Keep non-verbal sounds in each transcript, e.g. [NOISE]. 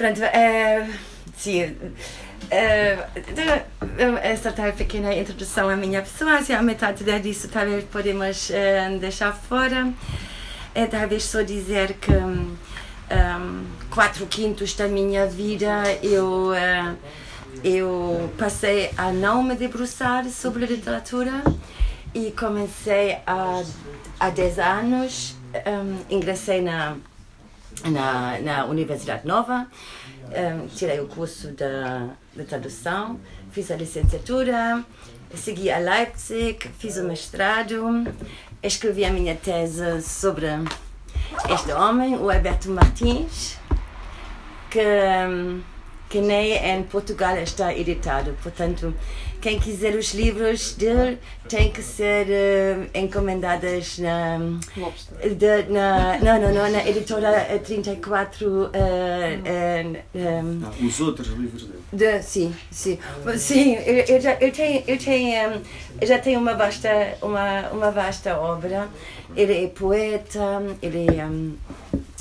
Pronto, uh, sim. Uh, esta tal pequena introdução à minha pessoa, assim, a metade disso talvez podemos uh, deixar fora. É talvez só dizer que um, quatro quintos da minha vida eu, eu passei a não me debruçar sobre literatura e comecei a, há 10 anos, um, ingressei na, na, na Universidade Nova, um, tirei o curso de tradução, fiz a licenciatura, segui a Leipzig, fiz o mestrado, escrevi a minha tese sobre este homem, o Alberto Martins, que, que nem em Portugal está editado. Portanto, quem quiser os livros dele tem que ser uh, encomendadas na, de, na, não, não, não, na editora 34. Uh, uh, um, os outros livros dele? De, sim, sim. Sim, eu, eu, já, eu tenho, eu tenho, um, eu já tenho uma vasta, uma, uma vasta obra. Ele é poeta, ele é, um,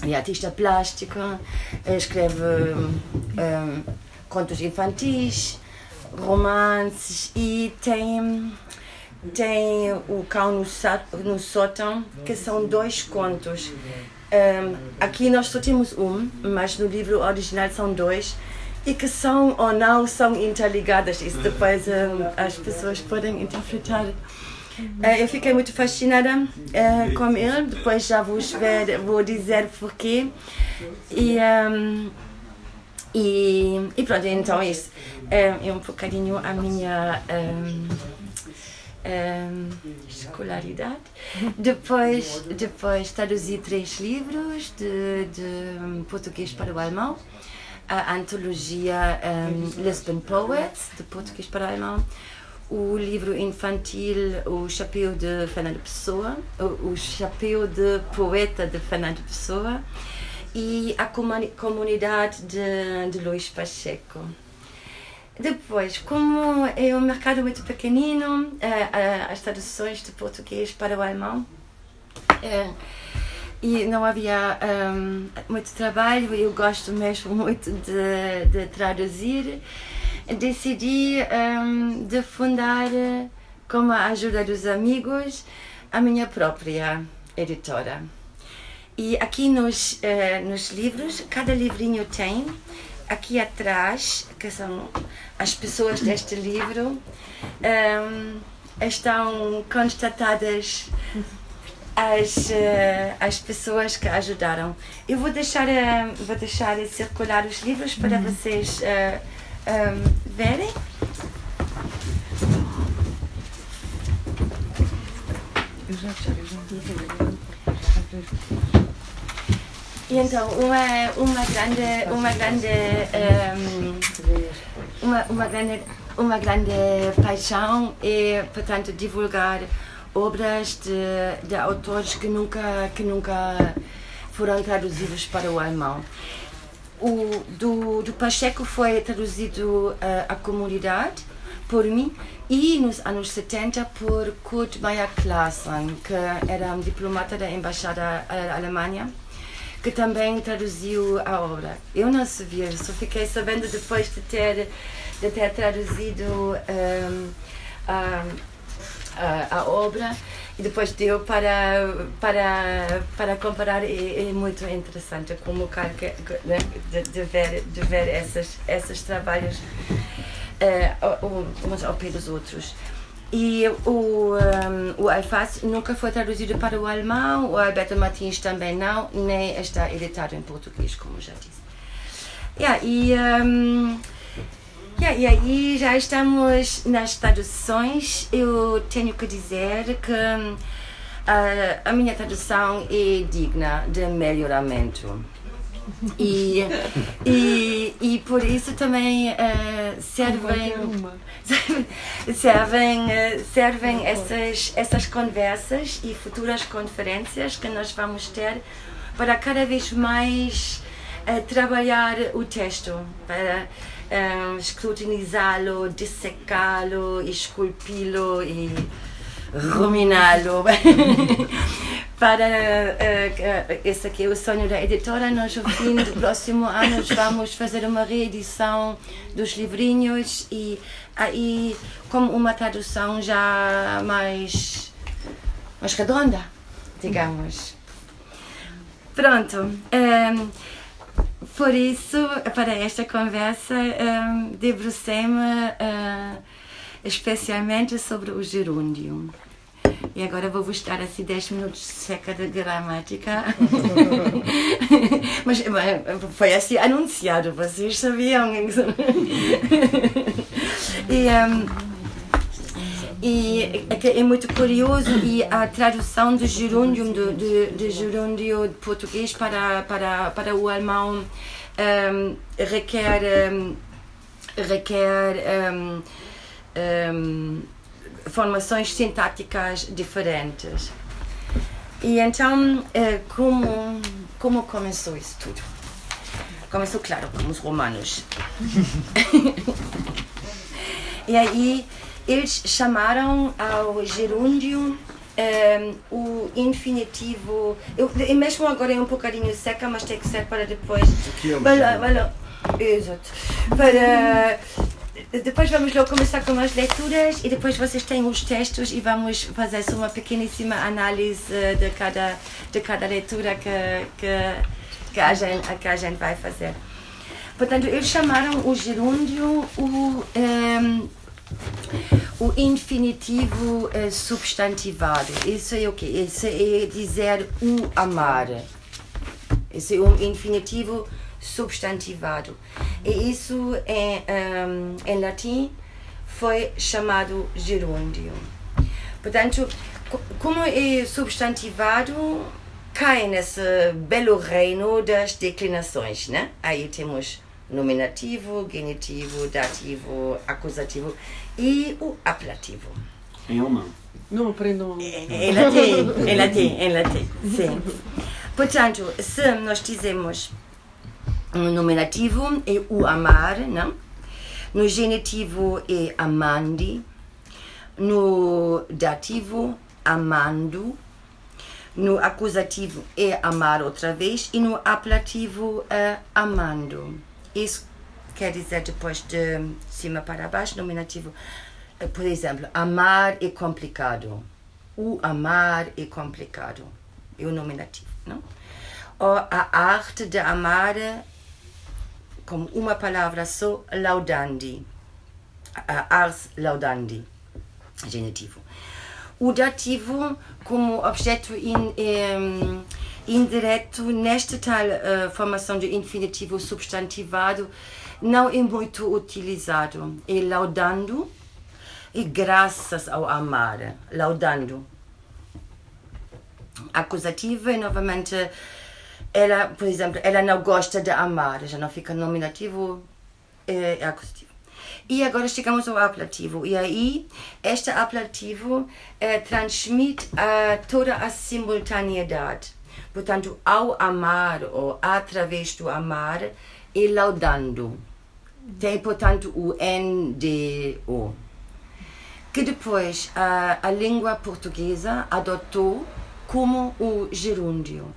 ele é artista plástico, escreve um, contos infantis romances e tem tem o cão no, no sótão que são dois contos. Um, aqui nós só temos um mas no livro original são dois e que são ou não são interligadas. Isso depois um, as pessoas podem interpretar. Uh, eu fiquei muito fascinada uh, com ele. Depois já vou ver vou dizer porquê. E um, e, e pronto, então isso é, é um bocadinho a minha um, um, escolaridade. Depois, depois traduzi três livros de, de português para o alemão. A antologia um, Lisbon Poets, de português para o alemão. O livro infantil O Chapéu de Fernando Pessoa, o, o Chapéu de Poeta de Fernando Pessoa e a comunidade de, de Luís Pacheco. Depois, como é um mercado muito pequenino, eh, eh, as traduções de português para o alemão, eh, e não havia um, muito trabalho, eu gosto mesmo muito de, de traduzir, decidi um, de fundar, com a ajuda dos amigos, a minha própria editora. E aqui nos, uh, nos livros, cada livrinho tem, aqui atrás, que são as pessoas deste livro, um, ehm, estão constatadas as, uh, as pessoas que ajudaram. Eu vou deixar, uh, vou deixar circular os livros para uhum. vocês uh, um, ehm, verem. Eu já, eu já. E então, uma, uma grande, uma grande, um, uma, uma grande, uma grande paixão é, portanto, divulgar obras de, de autores que nunca, que nunca foram traduzidos para o alemão. O do, do Pacheco foi traduzido uh, à comunidade por mim e nos anos 70 por Kurt Meyer Claassen, que era um diplomata da Embaixada da Alemanha que também traduziu a obra. Eu não sabia, só fiquei sabendo depois de ter, de ter traduzido um, a, a, a, obra e depois deu para, para, para comparar. É, muito interessante como qualquer, né, de, de, ver, de ver esses, esses trabalhos uh, uns ao pé dos outros. E o, um, o Alface nunca foi traduzido para o alemão, o Alberto Martins também não, nem está editado em português, como já disse. Yeah, e, um, yeah, e aí já estamos nas traduções. Eu tenho que dizer que a, a minha tradução é digna de melhoramento. E, e, e por isso também uh, servem, [LAUGHS] servem, uh, servem essas, essas conversas e futuras conferências que nós vamos ter para cada vez mais uh, trabalhar o texto, para escrutinizá-lo, dissecá-lo, esculpi-lo e ruminá-lo. [LAUGHS] para uh, esse aqui é o sonho da editora. Nós, no fim do próximo ano, vamos fazer uma reedição dos livrinhos e aí, como uma tradução já mais, mais redonda, digamos. Pronto. Um, por isso, para esta conversa, um, debrucei-me uh, especialmente sobre o gerúndio. E agora vou vos dar assim 10 minutos seca de gramática. [LAUGHS] mas, foi assim anunciado, vocês sabiam. e, um, e é, é muito curioso e a tradução do gerúndio do, do gerúndio de português para para para o alemão um, requer um, requer um, formações sintáticas diferentes. E então, eh, como, como começou isso tudo? Começou, claro, com os romanos. [LAUGHS] e aí, eles chamaram ao gerúndio um, eh, o infinitivo. Eu, mesmo agora é um bocadinho seca, mas tem que ser para depois. Aqui é para, exato. Para depois vamos logo começar com as leituras e depois vocês têm os textos e vamos fazer uma pequeníssima análise eh, de cada, de cada leitura que, que, que, a gente, que a gente vai fazer. Portanto, eles chamaram o gerúndio o, um, ehm, o infinitivo uh, substantivado. Isso é o quê? Isso é dizer o amar. Isso é um infinitivo. E isso em, um, em latim foi chamado gerúndio. Portanto, como é substantivado, cai nesse belo reino das declinações, né? Aí temos nominativo, genitivo, dativo, acusativo e o apelativo. Em alemão. Não aprendam. Em latim, em [LAUGHS] latim, em latim, sim. Portanto, se nós dizemos no nominativo é o amar, não? No genitivo é amandi. No dativo, amando. No acusativo é amar outra vez. E no apelativo, é amando. Isso quer dizer depois de cima para baixo, nominativo. Eh, por exemplo, amar é complicado. O amar é complicado. É o nominativo, não? Ou a arte de amar como uma palavra só, laudandi. Ars laudandi, genitivo. O dativo como objeto in, um, indireto nesta tal uh, formação de infinitivo substantivado não é muito utilizado. É laudando e graças ao amar, laudando. Acusativo é novamente ela, por exemplo, ela não gosta de amar, já não fica nominativo, é, é acusativo. E agora chegamos ao apelativo. E aí, este apelativo é, transmite toda a simultaneidade. Portanto, ao amar ou através do amar, é laudando. Tem, portanto, o NDO. Que depois a, a língua portuguesa adotou como o gerúndio.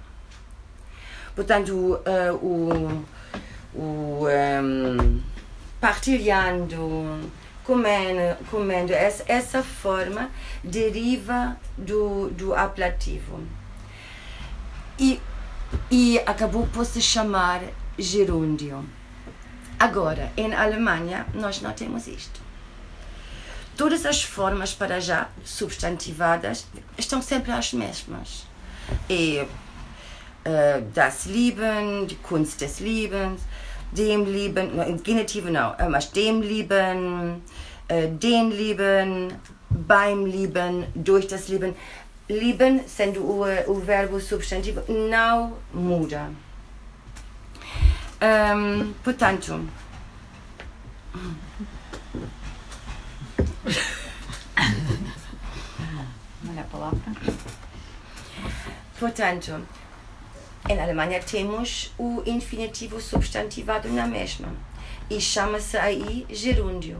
Portanto, uh, o, o um, partilhando, comendo, comendo essa, essa forma deriva do, do apelativo. E, e acabou por se chamar gerúndio. Agora, em Alemanha, nós não temos isto. Todas as formas para já substantivadas estão sempre as mesmas. E äh, das Lieben, die Kunst des Lebens, dem Lieben, Genitive não, mas dem Lieben, äh, den Lieben, beim Lieben, durch das Lieben. Lieben, sendo o, o verbo substantivo, não muda. Um, portanto, Olha a palavra. Portanto, em Alemanha temos o infinitivo substantivado na mesma e chama-se aí gerúndio.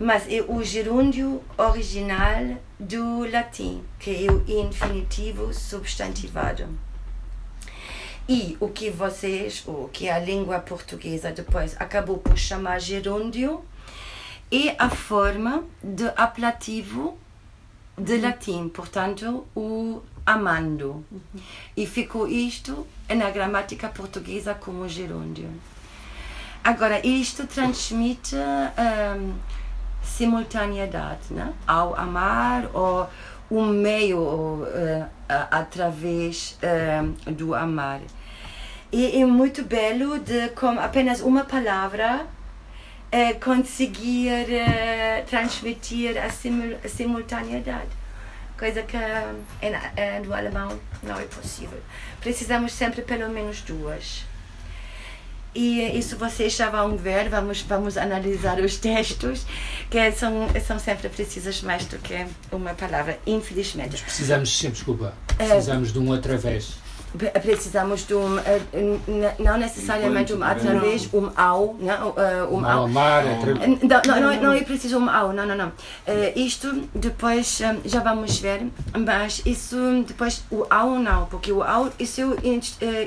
mas é o gerúndio original do latim, que é o infinitivo substantivado. E o que vocês, o que a língua portuguesa depois acabou por chamar gerúndio, é a forma de aplativo de latim, portanto, o amando. E ficou isto na gramática portuguesa como gerúndio. Agora, isto transmite hum, simultaneidade, né? ao amar ou um meio uh, através uh, do amar. E é muito belo de com apenas uma palavra uh, conseguir transmitir a, simul a simultaneidade. Coisa que no alemão não é possível. Precisamos sempre pelo menos duas. E isso vocês já vão ver, vamos, vamos analisar os textos, que são, são sempre precisos mais do que uma palavra, infelizmente. Mas precisamos sempre, desculpa, precisamos uh, de um através. Precisamos de um, uh, não necessariamente um através, um ao, não, uh, um ao. Não, não, não, não é preciso um ao, não, não, não. isto depois já vamos ver, mas isso depois, o ao não, porque o ao, isso é o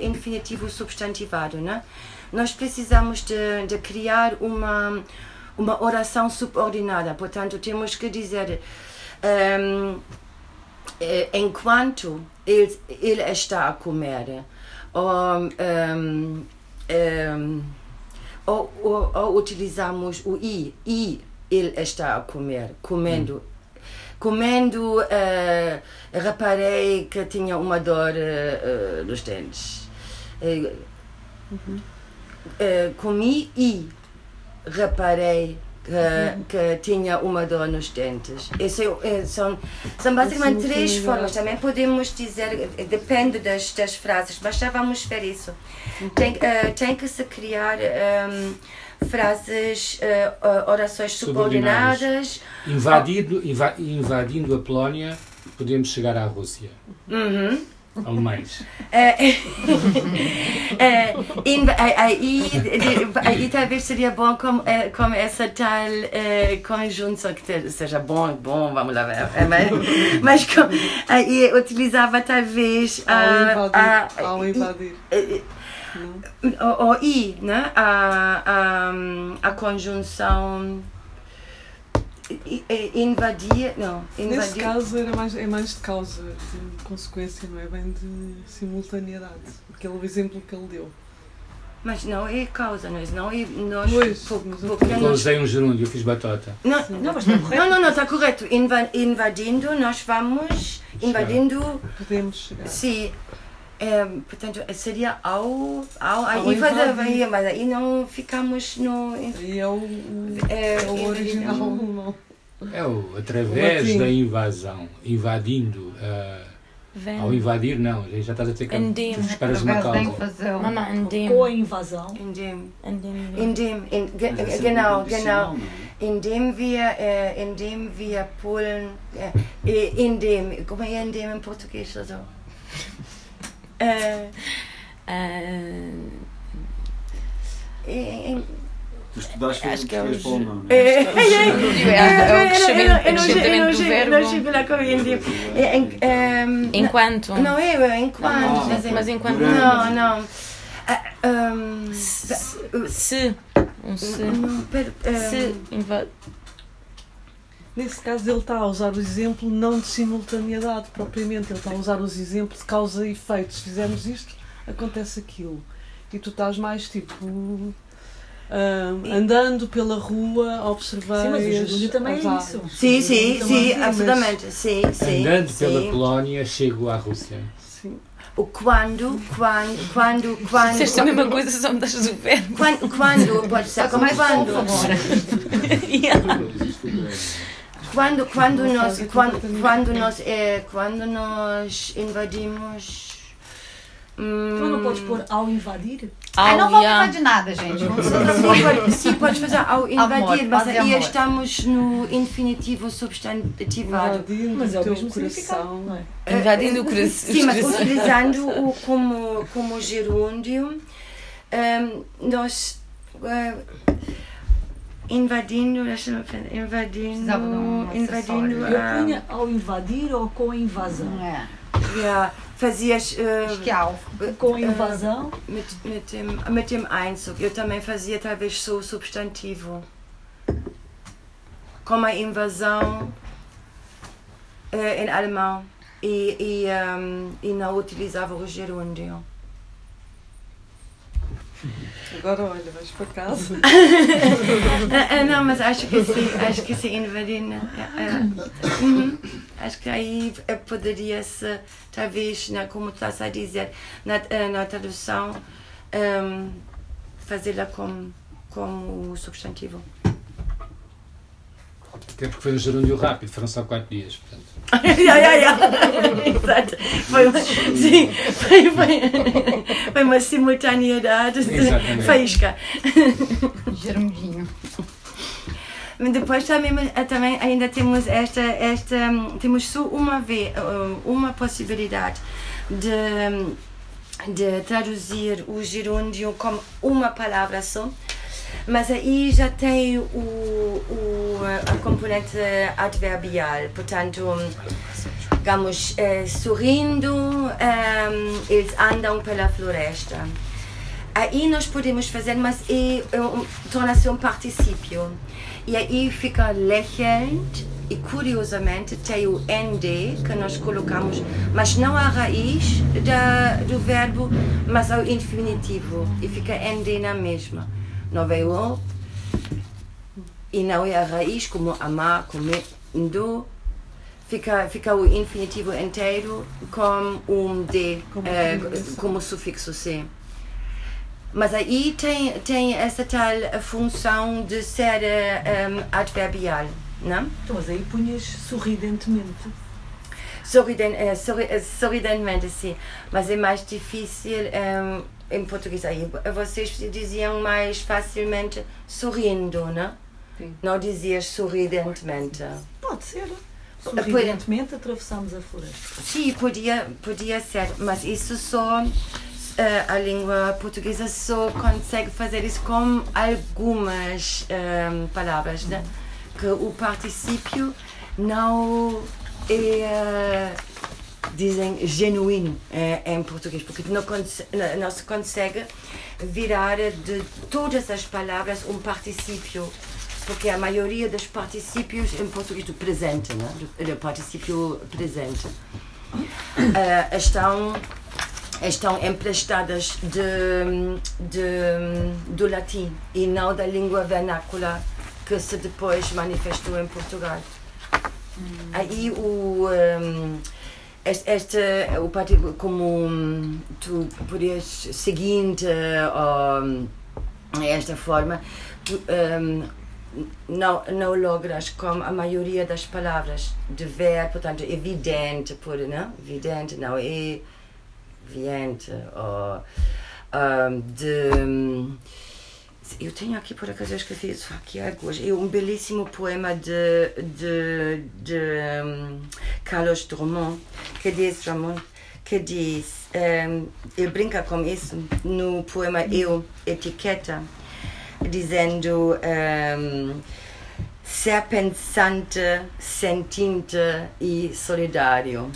infinitivo substantivado, não nós precisamos de, de criar uma, uma oração subordinada. Portanto, temos que dizer. Um, eh, enquanto ele, ele está a comer, ou, um, um, ou, ou, ou, utilizamos o i, i, ele está a comer, comendo. Hum. Comendo, uh, reparei que tinha uma dor uh, nos dentes. Uh, comi e reparei que, que, tinha uma dor nos dentes. Esse, é, são, são basicamente três formas. Também podemos dizer, depende das, das frases, mas já vamos ver isso. Tem, uh, tem que se criar um, frases, uh, orações subordinadas. Invadindo, invadindo a Polónia, podemos chegar à Rússia. Uhum alemães. É, é, aí, aí talvez seria bom com, é, com essa tal é, conjunção que seja bom, bom, vamos lá ver. Mas, mas com, aí utilizava talvez a, ao invadir. O, o i, né? a, a, a conjunção invadir, não, invadir. Nesse caso era mais, é mais de causa, de consequência, não é bem de simultaneidade. Aquele exemplo que ele deu. Mas não é causa, nós não é. Nós, pois, porque eu usei um gerúndio, eu fiz batota. Não, não, mas está correto. Não, não, não, está correto. invadindo, nós vamos. Invadindo. Podemos chegar. Sim. É, portanto, seria ao. ao, ao aí fazer, mas aí não ficamos no. Aí é o, é, é o original. Não. É o através da invasão, invadindo. Uh, ao invadir, não, já estás a dizer que Indim. esperas uma causa. Mama, indim. Com a invasão. Indem. Indim. Indem. In, genau, genau. Indem wir, äh, indem wir Polen, äh, indem, como é indem em português? Also? Uh, uh, Tu estudaste acho que é o não é? É, é o crescimento do verbo. Não chego lá com ele. Enquanto. Não é enquanto. Mas enquanto. Não, não. Se. Um se. Se. Nesse caso, ele está a usar o exemplo não de simultaneidade propriamente, ele está a usar os exemplos de causa e efeito. Se fizermos isto, acontece aquilo. E tu estás mais tipo. Uh, andando pela rua, a observar. Sim, mas o gerúndio também é isso. Sim, sim, sim, absolutamente. Sim, sim, andando sim. pela Polónia, chego à Rússia. Sim. O quando, quando, quando, quando. Disseste a mesma coisa, só mudaste do verbo. Quando, quando, pode ser como quando. [LAUGHS] [LAUGHS] yeah. Quando quando nós quando quando nós é quando nós invadimos hum, tu não podes pôr ao invadir? Ao, ah, não vamos yeah. invadir nada gente. Sim, pode, sim pode fazer ao invadir amor, mas aí estamos no infinitivo substantivado. Mas é o mesmo coração. não é? invadindo o coração. sim mas utilizando o [LAUGHS] como como gerúndio. Um, nós uh, invadindo, deixa-me pensar, invadindo, um invadindo. Eu ah, punha ao invadir ou com a invasão? É. ja, fazias, ah, algo. Com a invasão, mit, mit, dem, mit dem Einzug, eu também fazia talvez só o substantivo. Como a invasão eh, em alemão e, e, um, e não utilizava o gerúndio. Agora olha, vais para casa. Ah, [LAUGHS] ah, não, mas acho que sim, acho que sim, invadindo. Uhum. Acho que aí eh, poderia-se, talvez, né, como estás a dizer, na, eh, na tradução, um, fazê-la como, como substantivo. Até porque foi um gerúndio rápido, foram só 4 dias. Portanto. ja, ja, ja. Exato. Foi uma, sim, foi, foi, foi uma simultaneidade Exatamente. faísca. Germudinho. Mas depois também, eh, também ainda temos esta, esta hum, temos só uma vez, uma possibilidade de, de traduzir o gerúndio como uma palavra só. Mas aí já tem o, o, a componente adverbial, portanto, digamos, eh, sorrindo, hum, eles andam pela floresta. Aí nós podemos fazer, mas é, é torna-se um particípio. E aí fica lächelnd e curiosamente tem o ND que nós colocamos, mas não a raiz da, do verbo, mas ao infinitivo. E fica ND na mesma. Veio o e não é a raiz como amar, comendo. Fica, fica o infinitivo inteiro com um D Como combinação. como sufixo C. Mas aí tem, tem essa tal função de ser um, adverbial, não? então, mas aí punhas sorridentemente. Sorriden, eh, eh, sorridentemente, sim. Mas é mais difícil em, em português. Aí vocês diziam mais facilmente sorrindo, não? Sim. Não dizias sorridentemente. Pode ser. Sorridentemente atravessamos a floresta. Sim, podia, podia ser, mas isso só. eh, a língua portuguesa só consegue fazer isso com algumas ehm, palavras, né? Que o particípio não é, eh, dizem, genuíno eh, em português, porque não, conse- não- se consegue virar de todas as palavras um particípio, porque a maioria dos particípios em português do presente, né? do, do particípio presente, eh, estão estão emprestadas de, de, do latim e não da língua vernácula que se depois manifestou em Portugal. Aí o um, este o parti- como hum, tu podias seguinte um, esta forma tu, um, não não logras com a maioria das palavras. De ver portanto evidente por não? Evidente não é evidente ou um, de eu tenho aqui por acaso eu escrevi isso aqui hoje é um belíssimo poema de de, de um, Carlos Drummond que diz Drummond que diz um, ele brinca com isso no poema Eu Etiqueta dizendo um, ser pensante, sentinte e solidário.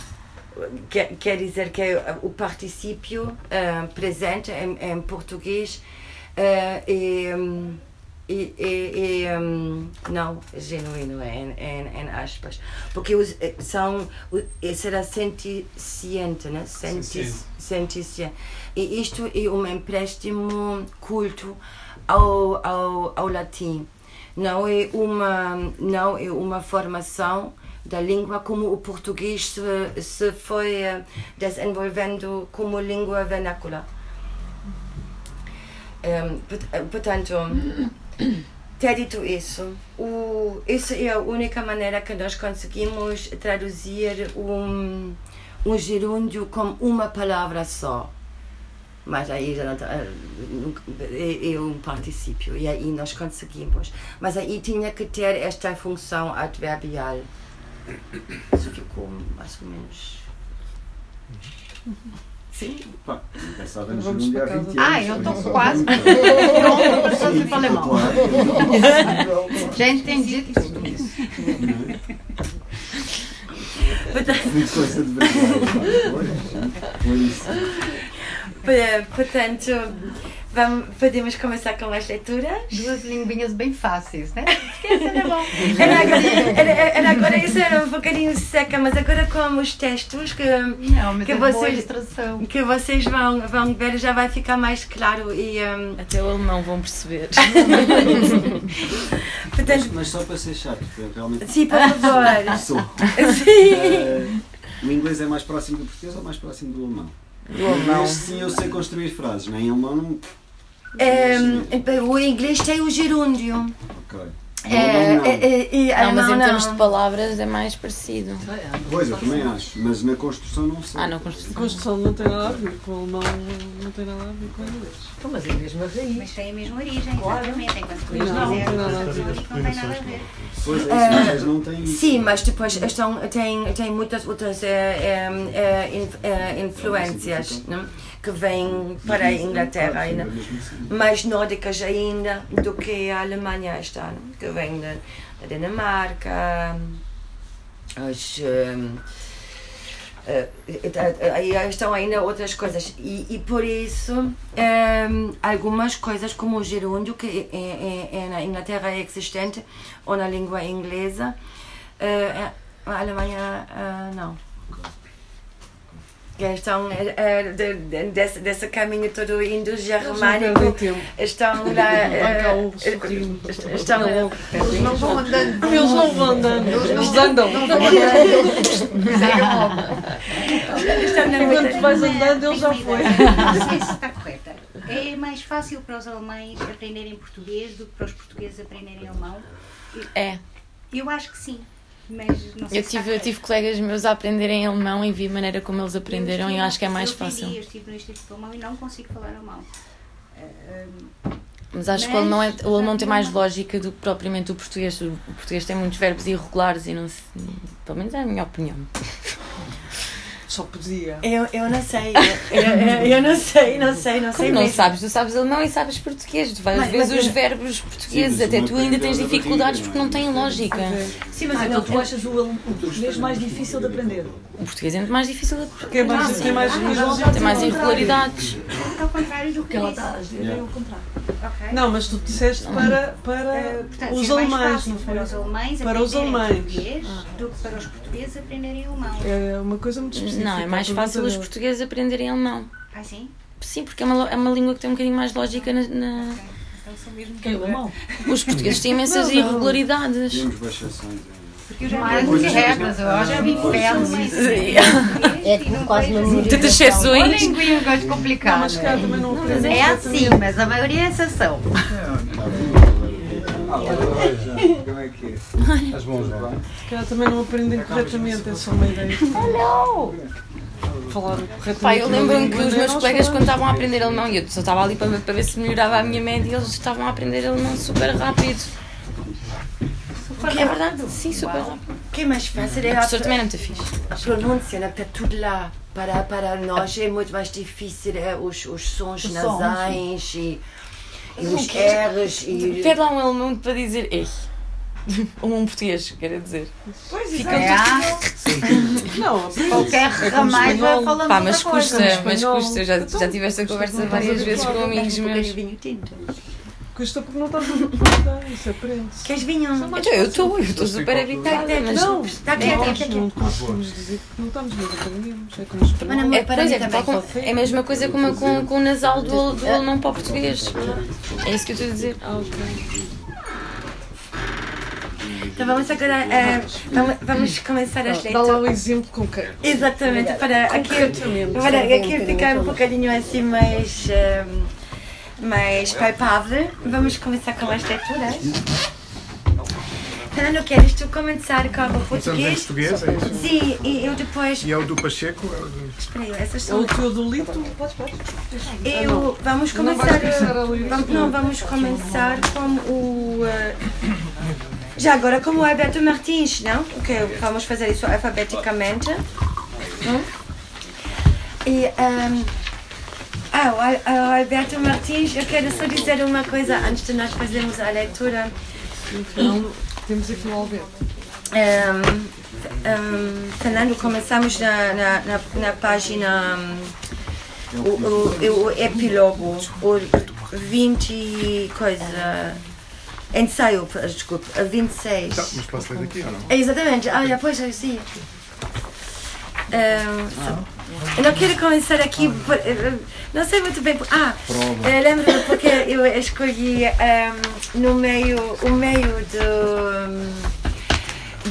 Quer, quer dizer que o particípio eh, presente em, em português é, hum, é, é- é, hum, não genuíno em, em, em aspas. Porque os, eh, são eh, será senticiente né? Senticiente. E isto é um empréstimo culto ao, ao, ao latim. Não é uma não é uma formação da língua como o português se, se foi eh, desenvolvendo como língua vernácula Port- eh, portanto ter dito isso. O, isso é a única maneira que nós conseguimos traduzir um um gerúndio com uma palavra só. Mas aí já não é, é um particípio e aí nós conseguimos. Mas aí tinha que ter esta função adverbial. Isso ficou mais ou menos Sim. Pá, passava no Vamos gerúndio há para casa. 20 anos. Ah, eu estou quase. Sim, para alemão. claro. Já entendi tudo. Portanto, Muito coisa de verdade. Portanto vamos, podemos começar com as leituras? Duas linguinhas bem fáceis, né? Era agora, era, era agora isso era um bocadinho seca, mas agora com os textos que, Não, Que é vocês- que vocês vão, vão ver já vai ficar mais claro e um, Até o alemão vão perceber. [LAUGHS] portanto, Mas, mas só para ser chato, realmente sim, por favor. [LAUGHS] sou. Sim. Eh, o inglês é mais próximo do português ou mais próximo do alemão? Do alemão. Mas sim, eu sei construir frases, né? em alemão não. Um, o inglês tem o gerúndio. Ok. É, alemão, não. é, é, é, Não, mas alemão em termos não. de palavras é mais parecido. Pois, eu também acho, mas na construção não sei. Ah, não, A construção. construção não tem nada a ver com o alemão, não tem nada a ver com o inglês. Então, mas é a mesma raiz. Mas tem a mesma origem, exatamente. Enquanto Não, não é construção ver. única, não tem nada a ver. Pois é, isso, mas não tem isso. Sim, mas depois estão, tem, tem muitas outras eh, eh, eh, in- eh, influências né, que vêm para a Inglaterra, ainda, mais nórdicas ainda do que a Alemanha está, que vem da, da Dinamarca, as, eh, eh, eh, aí estão ainda outras coisas. E, e por isso eh, algumas coisas como o gerúndio que é, é- é na Inglaterra é existente ou na língua inglesa eh, a Alemanha não estão eh, de, de, desse, desse caminho todo indo-germânico estão [LAUGHS] lá eh, estão Eles não vão andando. Eles não vão andando, eles andam. estão na Enquanto tu vais andando, ele já foi. Não sei se está correta. É mais fácil para os alemães aprenderem português do que para os portugueses aprenderem alemão? É. Eu acho que sim. Mas não sei Eu se tive, eu tive colegas meus a aprenderem alemão e vi a maneira como eles aprenderam e eu acho que é mais eu fácil. Eu estive no Instituto Alemão e não consigo falar alemão. Mas acho que o Mas- alemão, é, o alemão tem mais lógica do que propriamente o português. O português tem muitos verbos irregulares e não se. Pelo menos é a minha opinião. [LAUGHS] Só podia. eu, eu não sei eu, eu, eu não sei não sei não sei Como não mesmo. sabes? Tu sabes alemão e sabes português. Tu vais Mas- ver mas os eu- verbos portugueses, Sim, até tu ainda tens da dificuldades barriga, porque não têm não é? lógica. Sim, mas Ah, então não- tu achas o, português mais difícil de aprender? O português é muito mais difícil de Porque é mais, Sim. tem mais Ah, já Tem mais Ao contrário. irregularidades. ao contrário do O que ela está a dizer é o contrário. Ok. Não, mas tu disseste para, para portanto, os alemães, não foi? para os alemães Para os alemães. português do que para os portugueses aprenderem alemão. É uma coisa muito específica. Não, é mais fácil os portugueses aprenderem alemão. Ah, sim? Sim, porque é uma, é uma língua que tem um bocadinho mais lógica na- na... Então são mesmo Que é o alemão? Os portugueses têm imensas Não, não. irregularidades. Temos exceções. Porque eu já Mais vi regras, eu acho já que vi isso. É quase uma Tantas exceções. linguinha que eu acho Não, mas não aprende É assim, mas a maioria é exceção. Como é que é? Estás bom, João? Cá também não aprendem corretamente, é só uma ideia. Hello! Falar corretamente. Pá, eu lembro-me que os meus colegas, quando estavam a aprender alemão, e eu só estava ali para, para ver se melhorava a minha média, eles estavam a aprender alemão super rápido. Que é verdade, sim, super rápido. o que é mais fácil é O a, professor também é muito fixe. a pronúncia né, está tudo lá para, para nós é muito mais difícil é, os, os sons Os sons, nasais e, e os R's e Pede lá um alemão para dizer ei. [LAUGHS] Ou um português, quero dizer. Fica É, ah, Não, qualquer É ramais vai falando Pá, mas custa, mas custa. Eu já, Então, já tive esta conversa várias vezes com amigos um meus. Custa porque não estás a habituar, isso aprende-se. Queres vinho? Então, eu estou, eu estou super habitada, mas. Não, Está quieto, está nós quieto. não conseguimos dizer que não estamos aprendemos. É espanhol. Olha, É, para pois mim é, também. tal como- é a mesma coisa com, com, com o nasal do, do alemão para o português. É isso que eu estou a dizer. Ah, ok. Então vamos agora eh, vamos, vamos começar as Dá lá o exemplo com quem. Exatamente, para aqui, para aqui ficar um bocadinho assim mais, eh, mais palpável. Vamos começar com as leituras. Fernando, queres tu começar com o português? português, é isso? Sim, e eu depois. E é o do Pacheco? é o do- Espera aí, essas É são. o Teodolito. Eu, vamos Não vais começar. começar a ler Vamos, isso, não, não. vamos começar com o. eh, já agora, como o Alberto Martins, não? Ok, vamos fazer isso alfabeticamente. Hum? E, um, ah, o Al- ao Alberto Martins, eu quero só dizer uma coisa antes de nós fazermos a leitura. Então, temos aqui o Alberto. Um, um, Fernando, começamos na, na, na, na página. um, o, o, o epílogo, o 20 e coisa. Ensaio, desculpe, a 26. Tá, mas posso ler daqui ou não? É, Exatamente, ah, depois eu sim. Um, só- eu não quero começar aqui, por, eh, não sei muito bem. por- Ah, eu lembro porque eu escolhi um, no meio, o meio do.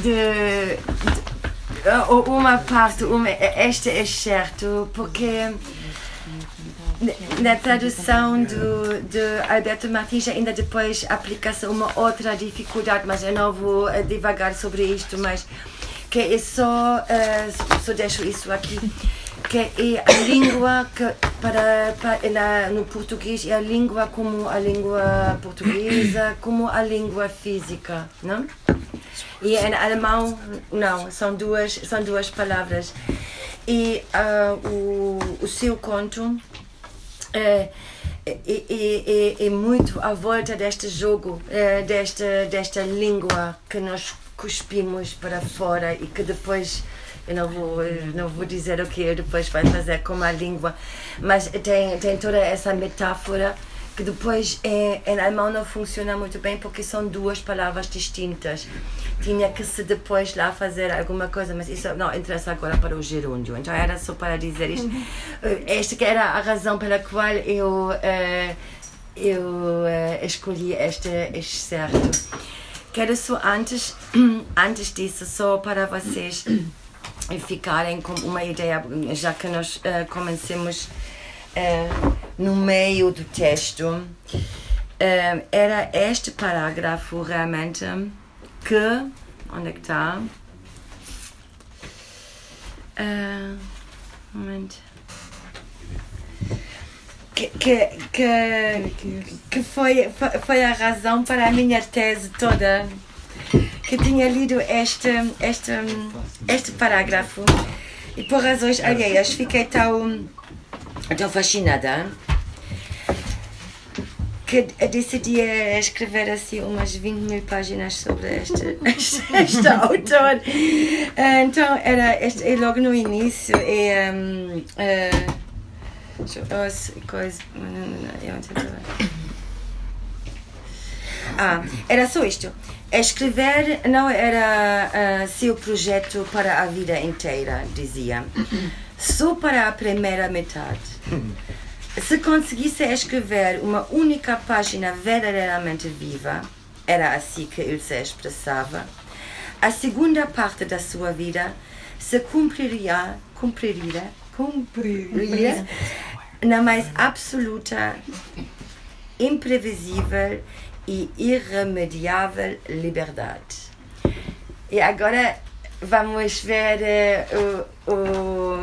de, de- uh, uma parte, uma, este excerto, porque na tradução do, de Alberto Martins ainda depois aplica-se uma outra dificuldade, mas eu não vou eh, divagar sobre isto, mas que é só, eh, só deixo isso aqui, que é a língua que para, para na, no português é a língua como a língua portuguesa, como a língua física, não? E em alemão, não, são duas, são duas palavras. E ah, o, o seu conto é, é, é, é, muito à volta deste jogo, é, desta, desta língua que nós cuspimos para fora e que depois. Eu não vou, eu não vou dizer o que eu depois vai fazer com a língua, mas tem, tem toda essa metáfora que depois em, em alemão não funciona muito bem porque são duas palavras distintas. Tinha que se depois lá fazer alguma coisa, mas isso não interessa agora para o gerúndio. Então era só para dizer isto. [LAUGHS] Esta que era a razão pela qual eu, eh, eu eh, escolhi este excerto. Quero só antes, [CLEARS THROAT] antes disso, só para vocês ficarem com uma ideia, já que nós eh, comencemos eh, no meio do texto, eh, era este parágrafo realmente que. Onde é que está? Eh, um momento. Que, que, que, que foi- foi a razão para a minha tese toda. Que tinha lido este, este, este parágrafo e por razões alheias fiquei tão, tão fascinada que decidi escrever assim umas 20 mil páginas sobre este, [LAUGHS] este, este autor. Então era este, e logo no início e um, se- coisa, não, não, não, eu não. Ah, era só isto. Escrever não era ah, seu projeto para a vida inteira, dizia. Só para a primeira metade. Se conseguisse escrever uma única página verdadeiramente viva, era assim que ele se expressava, a segunda parte da sua vida se cumpriria, cumpriria, cumpriria na mais absoluta, imprevisível e irremediável liberdade. E agora vamos ver eh, o, o,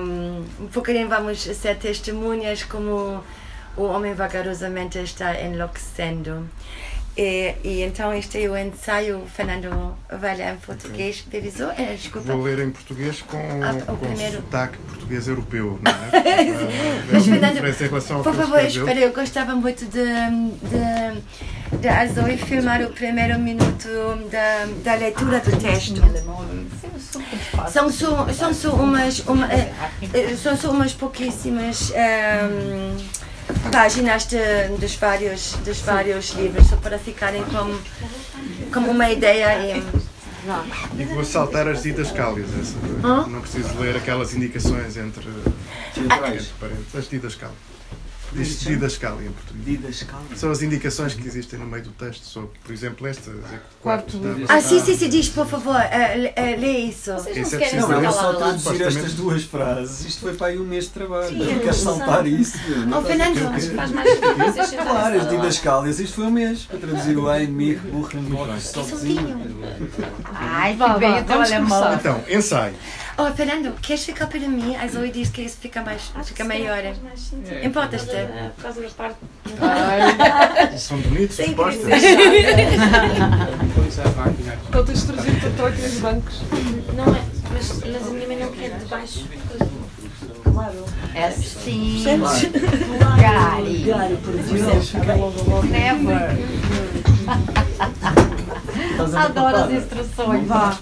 um pouquinho, vamos ser testemunhas como o homem vagarosamente está enlouquecendo. E, e então este é o ensaio, Fernando vai ler em português, revisou? É, desculpa. Vou ler em português com, Ah, o com primeiro. sotaque português europeu, não é? [LAUGHS] Mas, Uh, Fernando, por favor, espera, eu gostava muito de, de a Zoe filmar o primeiro minuto da, da leitura do texto. São só, são só umas, uma, são só umas pouquíssimas ehm, páginas de, dos, vários, dos vários livros, só para ficarem com, com uma ideia. E, E vou saltar as didascálias. Essa, Hã? Não preciso ler aquelas indicações entre, entre parênteses. As didascálias. Diz didascália em português. São as indicações que existem no meio do texto sobre, por exemplo, esta. Quarto da- ah, sim, sim, sim, diz, por favor, eh, eh, lê isso. Vocês não Isso se é querem Não, lá só traduzir estas duas frases. Isto foi para aí um mês de trabalho. Sim, Não é queres saltar isso? Não Oh, Fernando. Faz mais sentarem Claro, as lá. didascálias. Isto foi um mês para traduzir o Ein, Mich, Buchen, Bock, Stopzinho. Ai, Vá, que bem vá, o teu vamos alemão. começar. Então, ensaio. Oh, Fernando, queres ficar para mim? A Zoe diz que isso fica mais, fica maior. Importas-te? Por causa da parte. [LAUGHS] São bonitos Sim, os postos. Depois a máquina. Então tens de traduzir para todos os bancos. Não é, mas, mas a minha mãe não quer de baixo. Claro. É assim. Gary. Gary, por Percebes? Never. Adoro as instruções. Vá.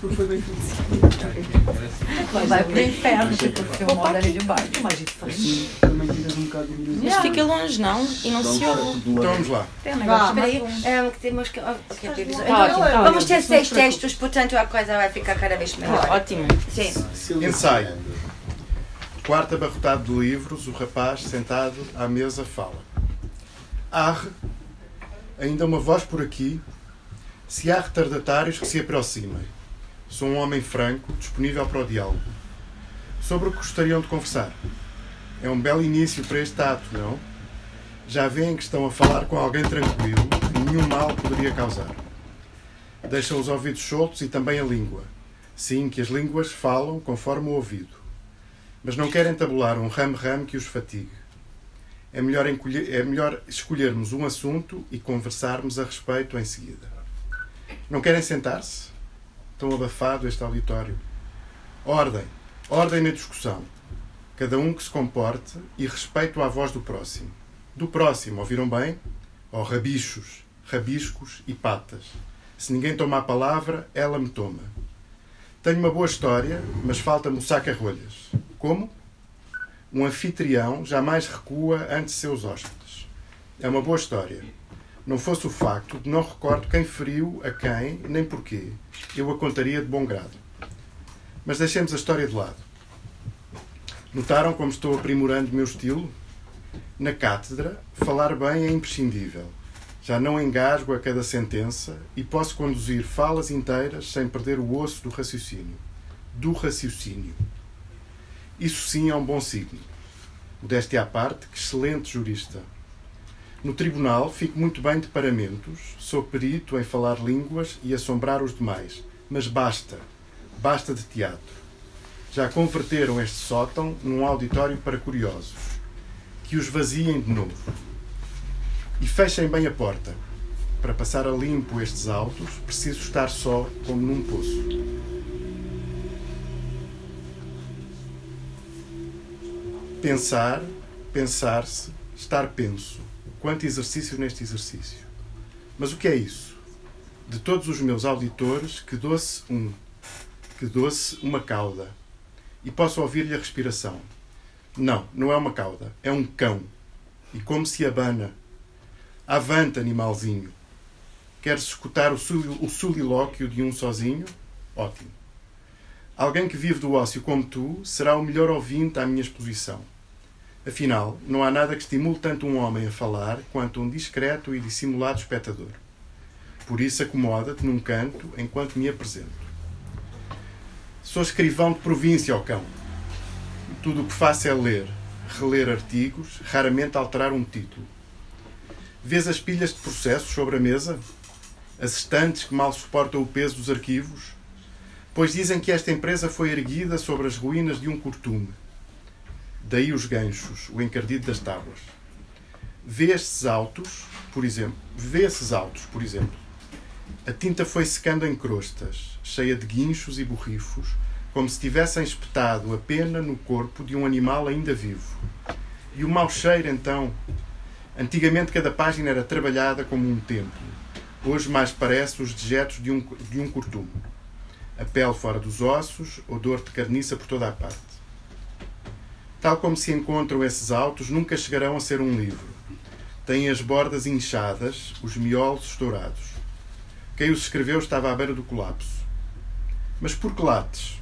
Vai pro inferno, porque eu moro ali debaixo. Mas a gente faz. Um de. Mas fica longe, não? E não se ouve. Então vamos lá. Tem um negócio espera É, que temos que. Vamos ter seis textos, portanto a coisa vai ficar cada vez melhor. Ótimo. Sim. Ensaio. Quarto abarrotado de livros, o rapaz sentado à mesa fala. Arre, ainda uma voz por aqui. Se há retardatários que se aproximem. Sou um homem franco, disponível para o diálogo. Sobre o que gostariam de conversar. É um belo início para este ato, não? Já veem que estão a falar com alguém tranquilo, que nenhum mal poderia causar. Deixam os ouvidos soltos e também a língua. Sim, que as línguas falam conforme o ouvido. Mas não querem tabular um ramo-ramo que os fatigue. É melhor, encolher- é melhor escolhermos um assunto e conversarmos a respeito em seguida. Não querem sentar-se? Tão abafado este auditório. Ordem, ordem na discussão. Cada um que se comporte e respeito à voz do próximo. Do próximo, ouviram bem? Ó rabichos, rabiscos e patas. Se ninguém toma a palavra, ela me toma. Tenho uma boa história, mas falta-me o saca-rolhas. Como? Um anfitrião jamais recua ante seus hóspedes. É uma boa história. Não fosse o facto de não recordo quem feriu a quem, nem porquê. Eu a contaria de bom grado. Mas deixemos a história de lado. Notaram como estou aprimorando o meu estilo? Na cátedra, falar bem é imprescindível. Já não engasgo a cada sentença e posso conduzir falas inteiras sem perder o osso do raciocínio. Do raciocínio. Isso sim é um bom signo. Modéstia à parte, que excelente jurista. No tribunal fico muito bem de paramentos, sou perito em falar línguas e assombrar os demais. Mas basta, basta de teatro. Já converteram este sótão num auditório para curiosos. Que os vaziem de novo. E fechem bem a porta. Para passar a limpo estes autos, preciso estar só como num poço. Pensar, pensar-se, estar penso. Quanto exercício neste exercício. Mas o que é isso? De todos os meus auditores, que doce um, que doce uma cauda. E posso ouvir-lhe a respiração. Não, não é uma cauda, é um cão. E como se abana. Avante, animalzinho. Queres escutar o, sul- o solilóquio de um sozinho? Ótimo. Alguém que vive do ócio como tu será o melhor ouvinte à minha exposição. Afinal, não há nada que estimule tanto um homem a falar quanto um discreto e dissimulado espectador. Por isso, acomoda-te num canto enquanto me apresento. Sou escrivão de província, ó cão. Tudo o que faço é ler, reler artigos, raramente alterar um título. Vês as pilhas de processos sobre a mesa? As estantes que mal suportam o peso dos arquivos? Pois dizem que esta empresa foi erguida sobre as ruínas de um cortume. Daí os ganchos, o encardido das tábuas. Vê estes autos, por exemplo. Vê esses por exemplo. A tinta foi secando em crostas, cheia de guinchos e borrifos, como se tivessem espetado a pena no corpo de um animal ainda vivo. E o mau cheiro, então. Antigamente cada página era trabalhada como um templo. Hoje mais parece os dejetos de um, de um cortume. A pele fora dos ossos, odor de carniça por toda a parte. Tal como se encontram esses autos, nunca chegarão a ser um livro. Têm as bordas inchadas, os miolos estourados. Quem os escreveu estava à beira do colapso. Mas por que lates?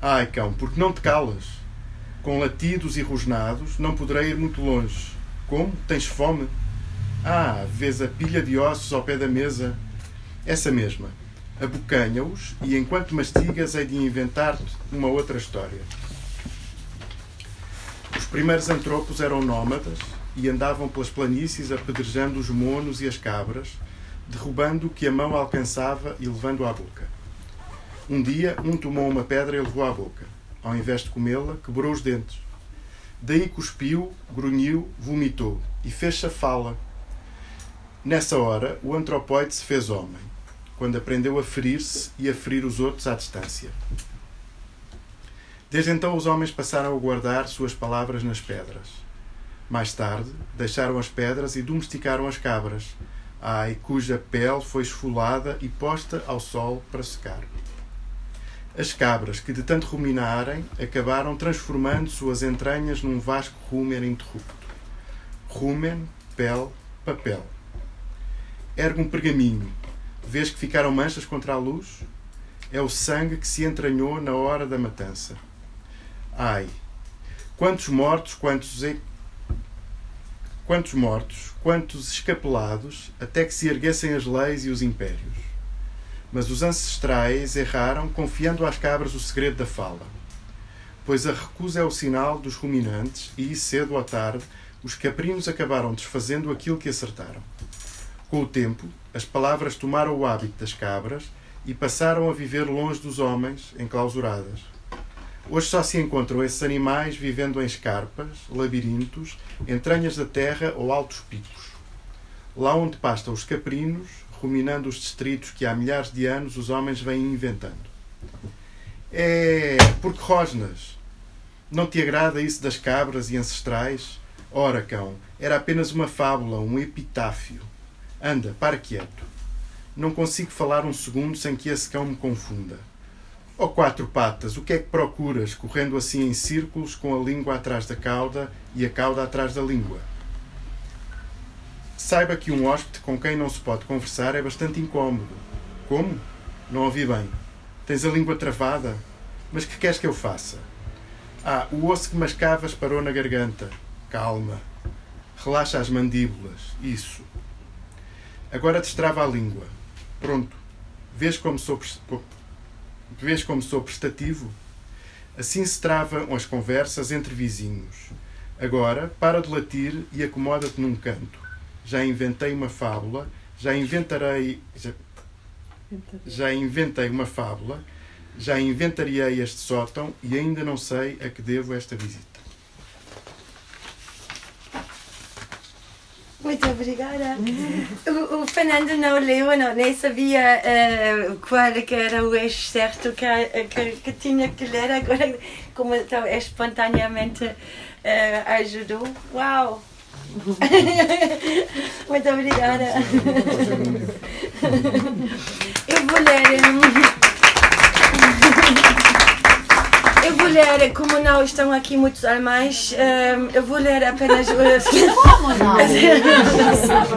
Ai, cão, porque não te calas? Com latidos e rosnados não poderei ir muito longe. Como? Tens fome? Ah, vês a pilha de ossos ao pé da mesa? Essa mesma. Abocanha-os e enquanto mastigas hei de inventar-te uma outra história. Os primeiros antropos eram nómadas e andavam pelas planícies apedrejando os monos e as cabras, derrubando o que a mão alcançava e levando à boca. Um dia, um tomou uma pedra e levou à boca. Ao invés de comê-la, quebrou os dentes. Daí cuspiu, grunhiu, vomitou e fez-se a fala. Nessa hora, o antropóide se fez homem, quando aprendeu a ferir-se e a ferir os outros à distância. Desde então os homens passaram a guardar suas palavras nas pedras. Mais tarde, deixaram as pedras e domesticaram as cabras, ai, cuja pele foi esfolada e posta ao sol para secar. As cabras, que de tanto ruminarem, acabaram transformando suas entranhas num vasco rumen interrupto. Rumen, pele, papel. Ergue um pergaminho. Vês que ficaram manchas contra a luz? É o sangue que se entranhou na hora da matança. Ai, quantos mortos, quantos e... quantos mortos, quantos escapelados, até que se erguessem as leis e os impérios. Mas os ancestrais erraram, confiando às cabras o segredo da fala. Pois a recusa é o sinal dos ruminantes, e, cedo ou tarde, os caprinos acabaram desfazendo aquilo que acertaram. Com o tempo, as palavras tomaram o hábito das cabras e passaram a viver longe dos homens, enclausuradas. Hoje só se encontram esses animais vivendo em escarpas, labirintos, entranhas da terra ou altos picos. Lá onde pastam os caprinos, ruminando os distritos que há milhares de anos os homens vêm inventando. É porque rosnas. Não te agrada isso das cabras e ancestrais? Ora, cão, era apenas uma fábula, um epitáfio. Anda, para quieto. Não consigo falar um segundo sem que esse cão me confunda. Oh, quatro patas, o que é que procuras, correndo assim em círculos, com a língua atrás da cauda e a cauda atrás da língua? Saiba que um hóspede com quem não se pode conversar é bastante incômodo. Como? Não ouvi bem. Tens a língua travada? Mas que queres que eu faça? Ah, o osso que mascavas parou na garganta. Calma. Relaxa as mandíbulas. Isso. Agora destrava a língua. Pronto. Vês como sou, vês como sou prestativo? Assim se travam as conversas entre vizinhos. Agora, para de latir e acomoda-te num canto já inventei uma fábula, já inventarei. Já, já inventei uma fábula, já inventariei este sótão e ainda não sei a que devo esta visita. Muito obrigada. O, o, Fernando não leu, não, nem sabia uh, qual que era o eixo certo que, que, que, tinha que ler. Agora, como então, espontaneamente uh, ajudou. Uau! [LAUGHS] Muito obrigada. Eu vou ler. [LAUGHS] Eu vou ler, como não estão aqui muitos alemães, eu vou ler apenas. Como não?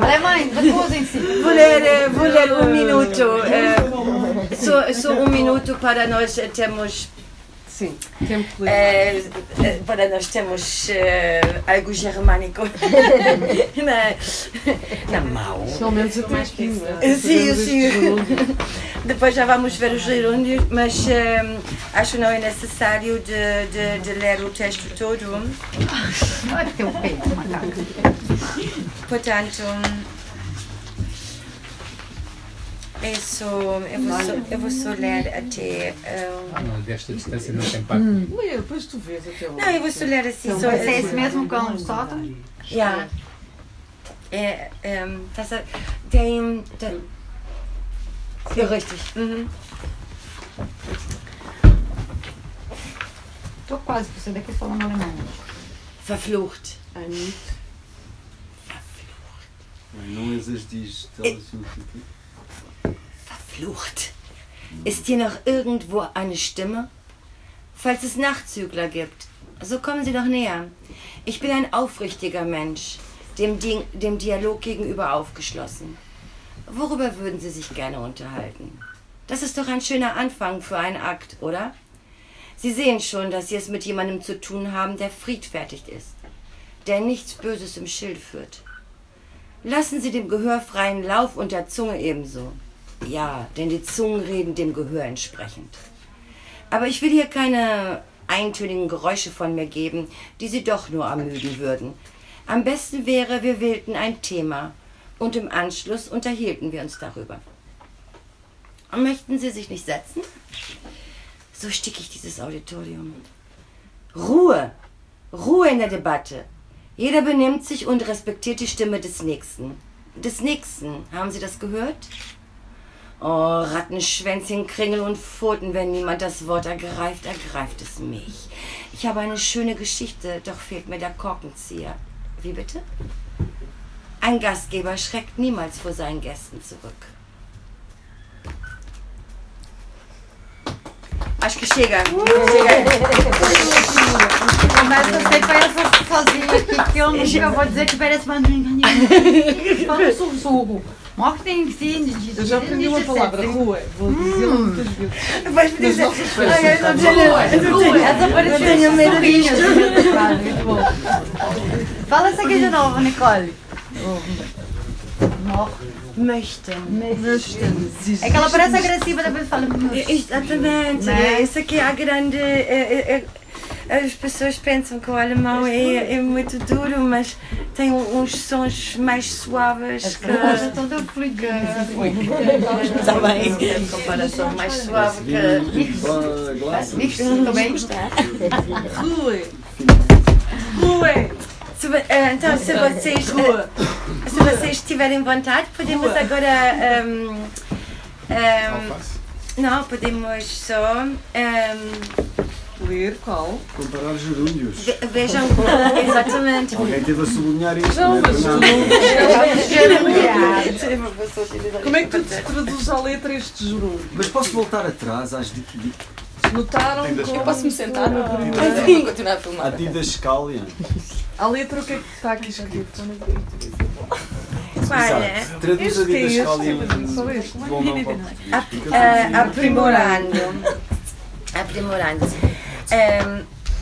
Alemães, Vou ler, vou ler um minuto. Só, só um minuto para nós termos Sim, tempo é, Para nós temos uh, algo germânico [LAUGHS] na, na mão. Pelo menos até aqui, é? Sim, sim. Depois já vamos ver os gerúndios, mas uh, acho não é necessário de, de, de ler o texto todo. Olha teu peito, macaco. Portanto. Isso, eu vou, só, eu vou só ler até. Um... Não, desta distância não tem parte. Hum. Depois tu vês até lá. Não, eu vou só ler assim. Então, só, é esse mesmo cão no sótão? Já. É, um, tem. tem Sim, richtig. Uhum. Estou quase, você daqui falando alemão. Verflucht. Anit. Verflucht. Não exas diz, Flucht. Ist hier noch irgendwo eine Stimme? Falls es Nachtzügler gibt, so kommen Sie doch näher. Ich bin ein aufrichtiger Mensch, dem, Di dem Dialog gegenüber aufgeschlossen. Worüber würden Sie sich gerne unterhalten? Das ist doch ein schöner Anfang für einen Akt, oder? Sie sehen schon, dass Sie es mit jemandem zu tun haben, der friedfertig ist, der nichts Böses im Schild führt. Lassen Sie dem Gehör freien Lauf und der Zunge ebenso. Ja, denn die Zungen reden dem Gehör entsprechend. Aber ich will hier keine eintönigen Geräusche von mir geben, die Sie doch nur ermüden würden. Am besten wäre, wir wählten ein Thema und im Anschluss unterhielten wir uns darüber. Möchten Sie sich nicht setzen? So sticke ich dieses Auditorium. Ruhe! Ruhe in der Debatte. Jeder benimmt sich und respektiert die Stimme des Nächsten. Des Nächsten. Haben Sie das gehört? Oh, Rattenschwänzchen, Kringel und Pfoten, wenn niemand das Wort ergreift, ergreift es mich. Ich habe eine schöne Geschichte, doch fehlt mir der Korkenzieher. Wie bitte? Ein Gastgeber schreckt niemals vor seinen Gästen zurück. Acho que chega. Chega. Mas eu sei que parece sozinha aqui, que eu vou dizer que parece uma Fala sussurro. Mortem sim, Eu já aprendi uma palavra, rua. Vou dizê-la muitas vezes. Vais me dizer. Ai, eu não tenho- eu tenho- Essa eu pareceu tenho medo disto. Muito bom. Fala isso aqui de novo, Nicole. Möchten. É que ela parece agressiva, depois fala. Exatamente. Né? Isso aqui é a grande. é- é- é- as pessoas pensam que o alemão é, é muito duro, mas tem uns sons mais suaves que. Nossa, toda fluidinha. Está bem. Em comparação mais suave que. Mix, tudo bem? Se eh, então, se vocês, se vocês tiverem vontade, podemos agora. ehm, ehm, não, podemos só. ehm, Ler qual? Comparar gerúndios. ve- vejam. Exatamente. Alguém teve a sublinhar isto, Não, é? mas Não. [LAUGHS] Como é que tu te traduz à letra este gerúndio? Mas posso voltar atrás às di- di- Notaram. Eu posso me sentar? Ah, Sim, continuar a filmar. à didascália? A letra o que é que está aqui escrito? Olha. Traduz a Este que é eh, traduzido. aprimorando. Aprimorando.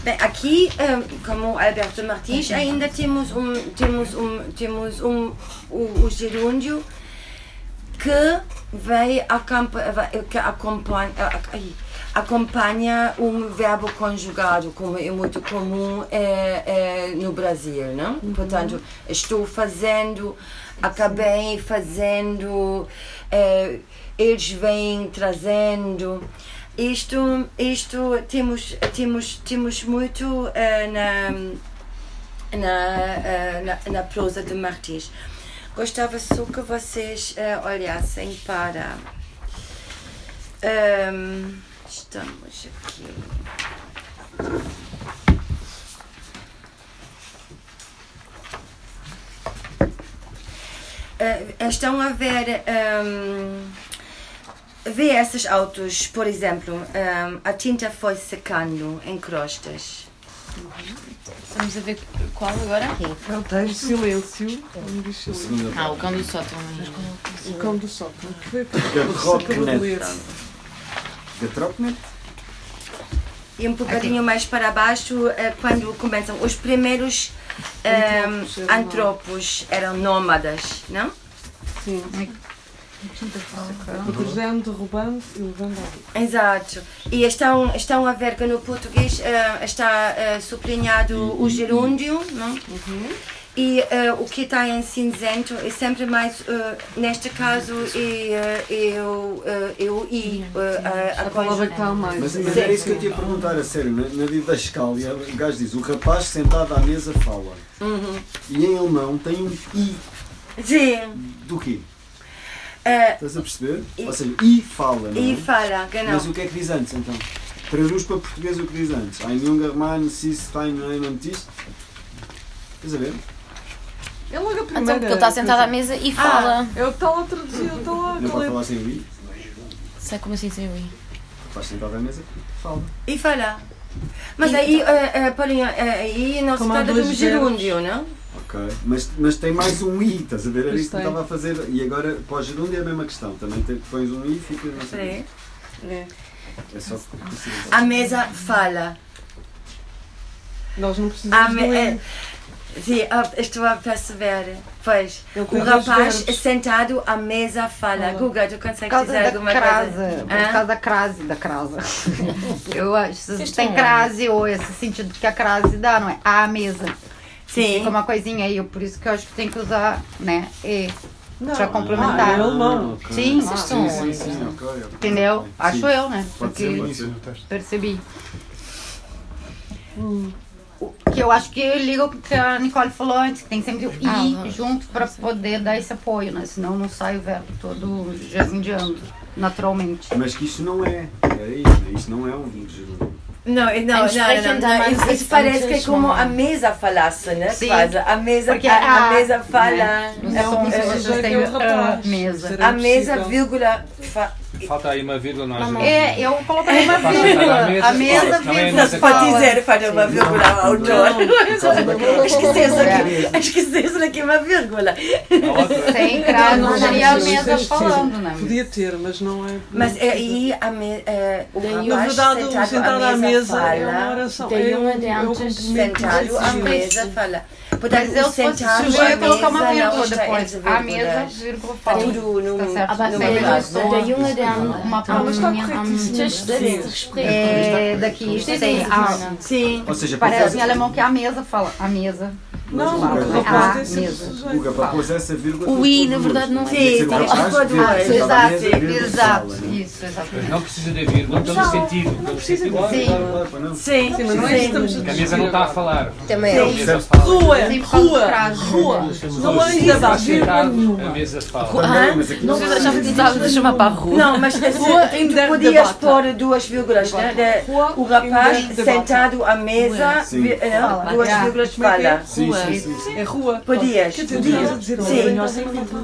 Bem, aqui, como o Alberto Martins, ainda temos um, temos um, temos um, o, o gerúndio que vai acompa- vai- que acompanha, ai, acompanha um verbo conjugado, como é muito comum é, é, no Brasil, não? Portanto, estou fazendo, acabei fazendo, é, eles vêm trazendo. Isto, isto temos, temos, temos muito eh, na, na, eh, na, na prosa de Martins. Gostava só que vocês eh, olhassem para. Ehm, estamos aqui. Eh, estão a ver. ehm, vê esses autos, por exemplo, ehm, a tinta foi secando em crostas. Estamos a ver qual agora? É o texto silêncio. Ah, o cão do sótão. O cão do sótão. Que de ler. Rocknet. Trocknet? E um bocadinho mais para baixo, eh, quando começam os primeiros ehm, Antropos eram antropos eram nómadas, não? Sim. Anda derrubando e levando à vida. Exato. E estão, estão a ver que no português eh, está eh, sublinhado o gerúndio, não? E eh, o que está em cinzento é sempre mais, eh, neste caso, é, é o, eh, é o i. a, a A palavra que está a mais. Mas, mas era isso que eu te ia perguntar, a sério. Na, na didascália, o gajo diz: o rapaz sentado à mesa fala. Uhum. E em alemão tem um i Sim. do quê? Eh, Estás a perceber? I- Ou seja, i fala, não é? e fala, genau. Mas o que é que diz antes então? Traduz para português o que diz antes. Ein junger Mann, sis, fein, ein Tisch. Estás a ver? É logo a Então, primeira. porque ele está sentado à mesa e fala. É o que está lá traduzido, está lá. Não pode é? falar sem o i. Sei como assim sem o i. Estás sentado à mesa, fala. E fala. Mas aí, eh, eh, porém, eh, aí não se Como há trata de um gerúndio, não? Ok. Mas, mas tem mais um i, estás a ver? Era isso que eu estava a fazer. E agora, para o gerúndio é a mesma questão. Também tem, pões um i e fica. Não sei. Sim. É. É só. A mesa fala. Nós não A precisamos me- de ler. eh, Sim, ah, estou a perceber. Pois, o rapaz sentado à mesa fala. Fala. Guga, tu consegues causa dizer da alguma crase. coisa? Por causa da crase, da crasa. [LAUGHS] Eu acho que Vocês tem crase ou esse sentido que a crase dá, não é? A mesa. Sim. Fica uma coisinha aí, eu por isso que eu acho que tem que usar, né? E. Não. Pra complementar. Ah, é alemão. ok. Sim. Vocês Sim, estão sim, sim, ok. Entendeu? Acho Sim. eu, né? Pode ser, Porque pode ser. Que eu acho que liga o que a Nicole falou antes, que tem sempre o i Ah, junto para poder dar esse apoio, né? Senão não sai o verbo todo gerundiando, naturalmente. Mas que isto não é. Era isso, né? isto não é um gerúndio. Não, não, não, não. Isso, isso parece que é como a mesa falasse, né? Sim. Quase. A mesa, Porque a, a a- mesa fala. né? é, Não, é, vocês é, têm é o a rapaz. mesa. A mesa, vírgula. fa- Falta aí uma vírgula, não há É, eu coloquei uma Passa vírgula. a mesa, A mesa, é vírgula. mesa Pode dizer, fazer uma vírgula ao autor. [LAUGHS] Esqueceu-se aqui, esqueceu-se aqui uma vírgula. A. Sem crase, Não, não seria a mesa falando, né? Podia ter, mas não é. Mas é, aí a é, o Na rapaz verdade, o sentado, sentado mesa é uma fala. oração. Tem uma um, de antes, Sentado à de- mesa fala. Mas eu, o se fosse ia colocar uma mesa não vírgula depois. A mesa, vírgula, Tá der am, Uma Ah, corretíssimo. Tisch sitzt, spricht. É, daqui Verstehst tem du, was ich a, meine? Sim. Ou seja, Parece em alemão que a mesa fala. A mesa. Não, Mas o o rapaz a tem sempre mesa. sujeito. Guga, para pôr essa vírgula. O tem i, na verdade, não é. Tem tem vírgula, Exato, mesa, vírgula, exato. né? Isso, não precisa de vírgula sentido. Pelo sentido. Claro, Sim. claro, claro, para não. Sim, Sim, não é a mesa não está a falar. Também A é. Rua, Sim, rua, rua. Não sentado, a mesa fala. Também, mas aqui Não não sei, já me estava a chamar para a rua. Não, mas tu podias pôr duas vírgulas, né? O rapaz sentado à mesa, eh, duas Ah, vírgulas é é? fala. Sim, Rua. sim. É rua. Podias, podias. Sim.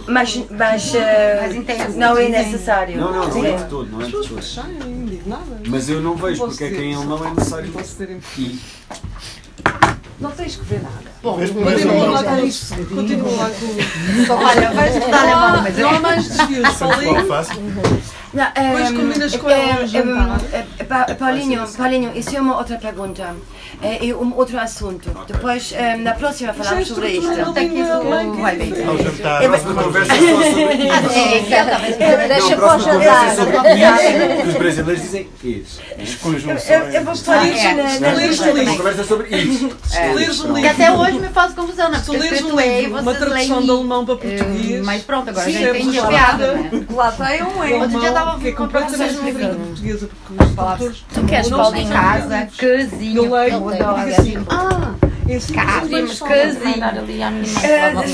Mas, eh, não é necessário. Não, não, não é de todo, não é As de pessoas todo. saem indignadas. Mas eu não vejo, porque é que em alemão é necessário Posso ter em- i. Não tens que ver nada. Bom, Continua lá com isso. Continua lá com olha, vai estudar alemão, mas Não há é. mais desvios. Fácil? Não, Depois combinas com eh, ela ehm, eh, Pa- Paulinho, Paulinho, isso é uma outra pergunta. É é um outro assunto. Depois, ehm, na próxima falamos sobre isto. Tem que isso vai bem. Ao jantar. A próxima conversa é sobre i. É, exatamente. Deixa a para o é jantar. Os brasileiros dizem is. As conjunções. Eu, vou Ah, isso é. na, lista o Uma livro, conversa sobre is. se lês um Que até hoje me faz confusão, né? se tu lês um E, livro, uma tradução de alemão para Eh, português, Mas pronto, agora já entendi a lá piada, né? Lá está é um Outro dia estava que é com portuguesa, porque os Palavras. Tu queres, não Paulinho? Casa, casinho, ah, esse Casa, Podemos mas casinho. mandar ali à minha mãe, para outra.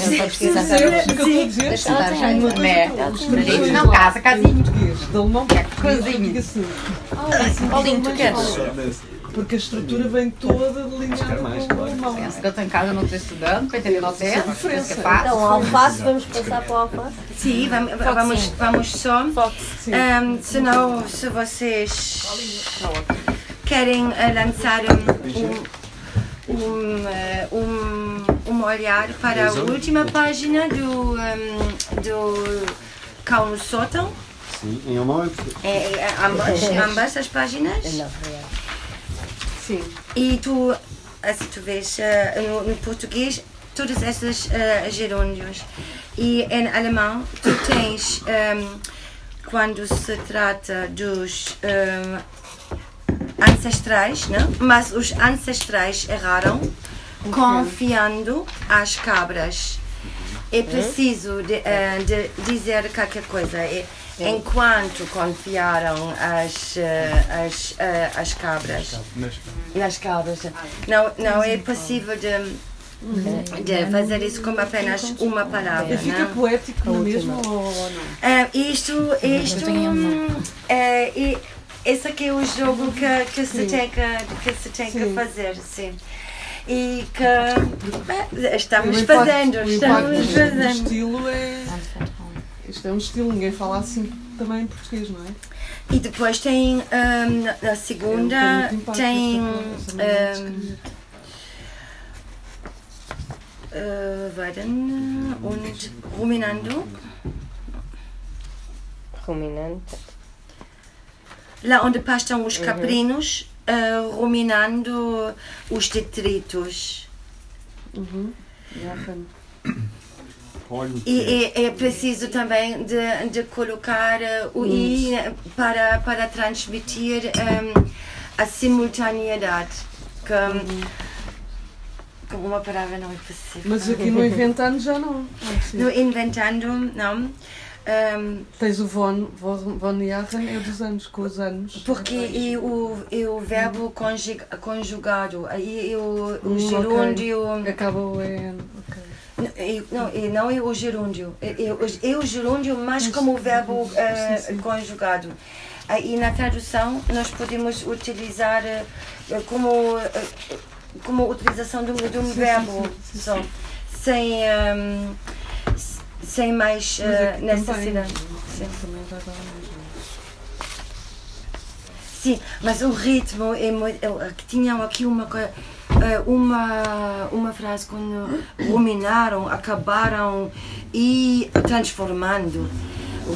Não, casa, casinho. assim. Ah, assim, Paulinho, tu queres? Porque a estrutura vem toda delineada mais, com o claro. alemão. Pensa que eu estou em casa, não estou estudando, para entender o certo. diferença. Isso que é fácil. Então, alface, vamos passar para o alface? Sim, vamos, vamos, vamos só. Sim. Ehm, se não, se vocês querem eh, lançar um, um, eh, um, um olhar para a última página do, ehm, do Cão no Sótão, Sim, em alemão é é, é, ambas, ambas as páginas, Não, é. Sim. e tu, se tu vês eh, no, no português, todos esses eh, gerúndios. E em alemão, tu tens, ehm, quando se trata dos ehm, ancestrais, não? mas os ancestrais erraram, confiando às cabras. É preciso de, eh, de dizer qualquer coisa. É, enquanto confiaram as, eh, as, eh, as cabras. Nas cabras. Não, não é possível de, de fazer isso com apenas uma palavra. E fica não? poético no mesmo ou não? Isto, isto, é, e esse aqui é o jogo que, que se tem que, que, se tem que fazer, sim. E que bem, estamos O impacto- fazendo, o estamos do- do fazendo. estilo é. Isto é um estilo, ninguém fala assim também em português, não é? E depois tem hum, na- na É, segunda, tem muito impacto tem äh, warten, und ruminando. Ruminante. Lá onde pastam os caprinos, eh, ruminando os detritos. Uhum. E é, é preciso também de, de colocar eh, o i para, para transmitir em, a simultaneidade. Que, como uma palavra não é possível. Mas aqui no [LAUGHS] Inventando já não. Ah, sim. No inventando, não. Um, Tens o von, von, von Jahren, é dos anos, com os anos. Porque e o, e o verbo conjug, conjugado, aí o, o Hum, gerúndio. ok. Acaba o EN. ok. E- não, e não é o gerúndio. É, é o- é gerúndio, mas como o verbo eh, conjugado. Aí na tradução nós podemos utilizar eh, como, eh, como utilização de um, de um Sim, sim, verbo sim, sim, só, sem, ehm, s- sem mais eh, aqui necessidade. Também, Sim. mas o ritmo é muito. eu- que Tinham aqui uma, eh, uma, uma frase quando ruminaram, acabaram e transformando.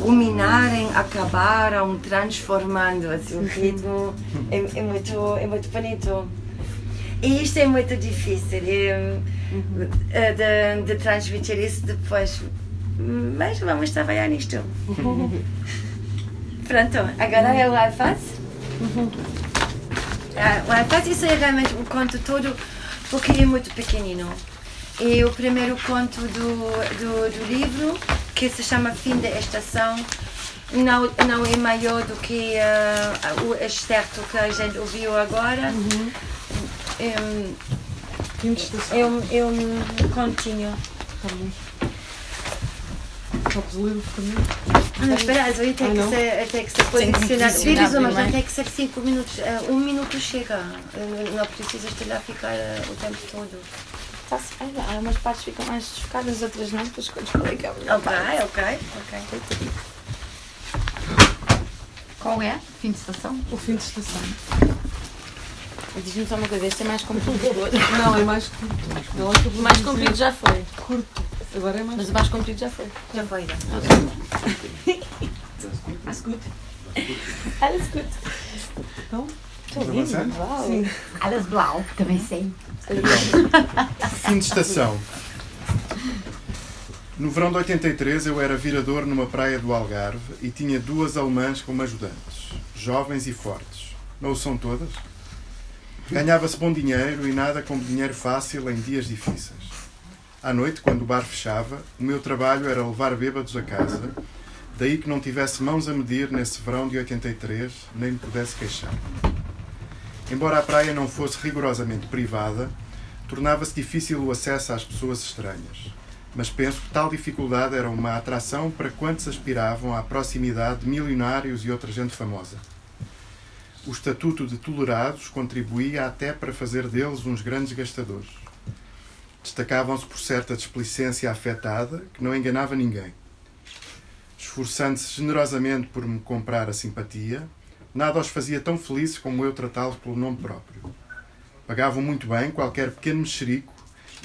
Ruminarem, acabaram, transformando. Assim, o [LAUGHS] ritmo é, é, muito, é muito bonito. E isto é muito difícil é, eh, de, de transmitir isso depois. Mas vamos trabalhar nisto. [LAUGHS] Pronto, agora é o alface. Ah, o alface isso é realmente o conto todo porque é muito pequenino. E o primeiro conto do, do, do livro, que se chama Fim da Estação, não, não é maior do que ah, o excerto que a gente ouviu agora. É, um- Fim de estação. é, um, é um continho. Tá bom. Podes ler o também? Ah, não, espera, mas aí tem Ah, que não? ser, tem que ser posicionado. Vires uma, primeiro. tem que ser 5 minutos. eh, Um minuto chega. Eh, Não precisas de lá ficar eh, o tempo todo. Tá-se bem, há umas partes que ficam mais desfocadas, outras não, depois escolhes qual é que é melhor Ok, ok, ok. Qual é? Fim de estação? O fim de estação. Diz-me só uma coisa, este é mais comprido. Não, é mais curto. O mais comprido já foi. Curto. Agora é mais Mas o mais comprido já foi. Já foi. já. Mas gut. Alles gut. Então, Estou lindo. Uau. sim. Alles blau, também sei. Fim de estação. No verão de 83 eu era virador numa praia do Algarve e tinha duas alemãs como ajudantes, jovens e fortes. Não o são todas? Ganhava-se bom dinheiro e nada como dinheiro fácil em dias difíceis. À noite, quando o bar fechava, o meu trabalho era levar bêbados a casa, daí que não tivesse mãos a medir nesse verão de 83, nem me pudesse queixar. Embora a praia não fosse rigorosamente privada, tornava-se difícil o acesso às pessoas estranhas. Mas penso que tal dificuldade era uma atração para quantos aspiravam à proximidade de milionários e outra gente famosa. O estatuto de tolerados contribuía até para fazer deles uns grandes gastadores. Destacavam-se por certa displicência afetada que não enganava ninguém. Esforçando-se generosamente por me comprar a simpatia, nada os fazia tão felizes como eu tratá-los pelo nome próprio. Pagavam muito bem qualquer pequeno mexerico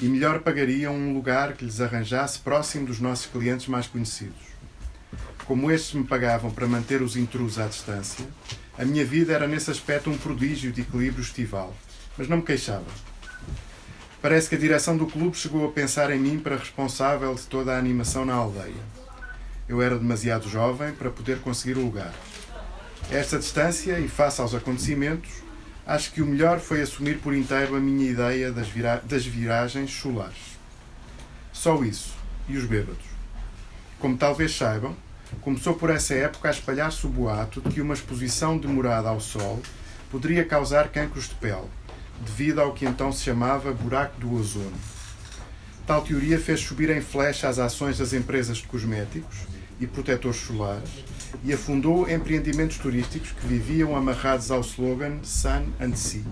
e melhor pagariam um lugar que lhes arranjasse próximo dos nossos clientes mais conhecidos. Como estes me pagavam para manter os intrusos à distância, a minha vida era nesse aspecto um prodígio de equilíbrio estival, mas não me queixava. Parece que a direção do clube chegou a pensar em mim para responsável de toda a animação na aldeia. Eu era demasiado jovem para poder conseguir o lugar. A esta distância e face aos acontecimentos, acho que o melhor foi assumir por inteiro a minha ideia das, vira das viragens solares. Só isso. E os bêbados. Como talvez saibam, começou por essa época a espalhar-se o boato de que uma exposição demorada ao sol poderia causar cancros de pele, devido ao que então se chamava buraco do ozono. Tal teoria fez subir em flecha as ações das empresas de cosméticos e protetores solares e afundou empreendimentos turísticos que viviam amarrados ao slogan Sun and Sea.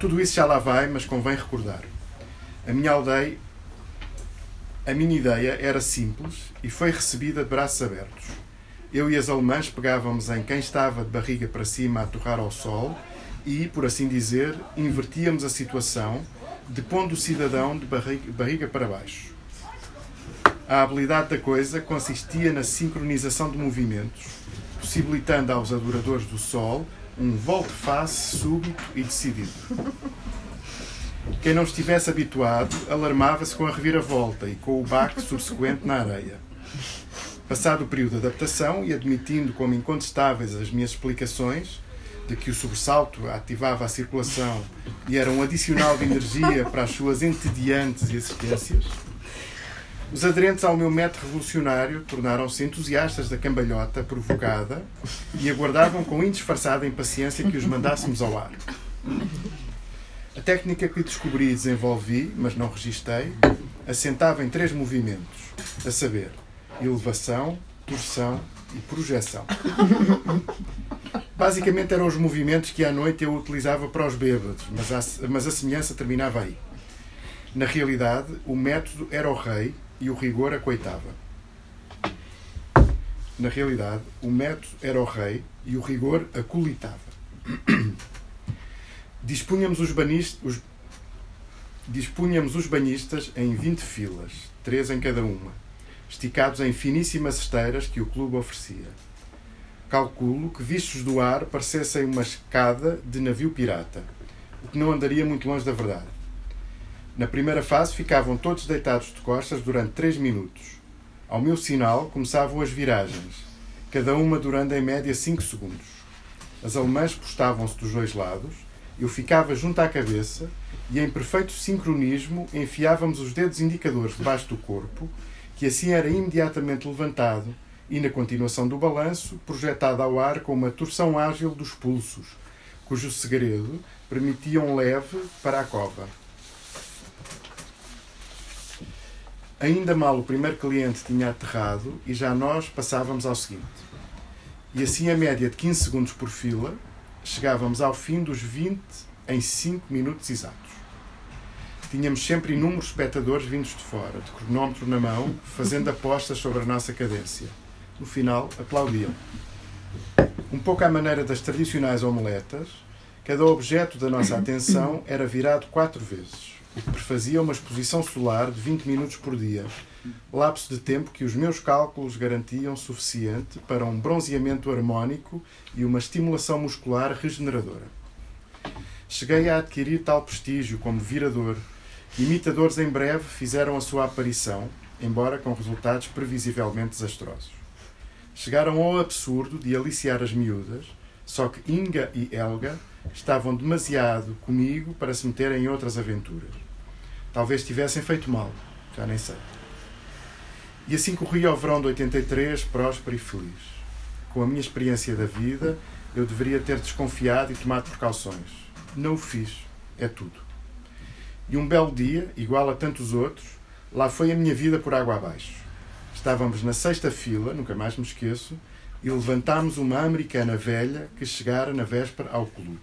Tudo isso já lá vai, mas convém recordar. A minha aldeia, a minha ideia era simples e foi recebida de braços abertos. Eu e as alemãs pegávamos em quem estava de barriga para cima a torrar ao sol e, por assim dizer, invertíamos a situação, depondo o cidadão de barriga, barriga para baixo. A habilidade da coisa consistia na sincronização de movimentos, possibilitando aos adoradores do Sol um volte-face súbito e decidido. Quem não estivesse habituado alarmava-se com a reviravolta e com o baque subsequente na areia. Passado o período de adaptação e admitindo como incontestáveis as minhas explicações de que o sobressalto ativava a circulação e era um adicional de energia para as suas entediantes existências, Os aderentes ao meu método revolucionário tornaram-se entusiastas da cambalhota provocada e aguardavam com indisfarçada impaciência que os mandássemos ao ar. A técnica que descobri e desenvolvi, mas não registrei, assentava em três movimentos, a saber, elevação, torção e projeção. Basicamente eram os movimentos que à noite eu utilizava para os bêbados, mas a, mas a semelhança terminava aí. Na realidade, o método era o rei e o rigor a coitava. Na realidade, o método era o rei e o rigor a colitava. [COUGHS] Dispunhamos os, os, dispunhamos os banhistas em 20 filas, três em cada uma, esticados em finíssimas esteiras que o clube oferecia. Calculo que, vistos do ar, parecessem uma escada de navio pirata, o que não andaria muito longe da verdade. Na primeira fase ficavam todos deitados de costas durante três minutos. Ao meu sinal começavam as viragens, cada uma durando em média cinco segundos. As alemãs postavam-se dos dois lados, eu ficava junto à cabeça e, em perfeito sincronismo, enfiávamos os dedos indicadores debaixo do corpo, que assim era imediatamente levantado e, na continuação do balanço, projetado ao ar com uma torção ágil dos pulsos, cujo segredo permitia um leve para a cova. Ainda mal o primeiro cliente tinha aterrado e já nós passávamos ao seguinte. E assim, a média de 15 segundos por fila, chegávamos ao fim dos 20 em 5 minutos exatos. Tínhamos sempre inúmeros espectadores vindos de fora, de cronómetro na mão, fazendo apostas sobre a nossa cadência. No final, aplaudiam. Um pouco à maneira das tradicionais omeletas, cada objeto da nossa atenção era virado quatro vezes o que prefazia uma exposição solar de 20 minutos por dia, lapso de tempo que os meus cálculos garantiam suficiente para um bronzeamento harmónico e uma estimulação muscular regeneradora. Cheguei a adquirir tal prestígio como virador. Imitadores em breve fizeram a sua aparição, embora com resultados previsivelmente desastrosos. Chegaram ao absurdo de aliciar as miúdas, só que Inga e Helga estavam demasiado comigo para se meterem em outras aventuras. Talvez tivessem feito mal, já nem sei. E assim corria o verão de 83, próspero e feliz. Com a minha experiência da vida, eu deveria ter desconfiado e tomado precauções. Não o fiz. É tudo. E um belo dia, igual a tantos outros, lá foi a minha vida por água abaixo. Estávamos na sexta fila, nunca mais me esqueço, e levantámos uma americana velha que chegara na véspera ao clube.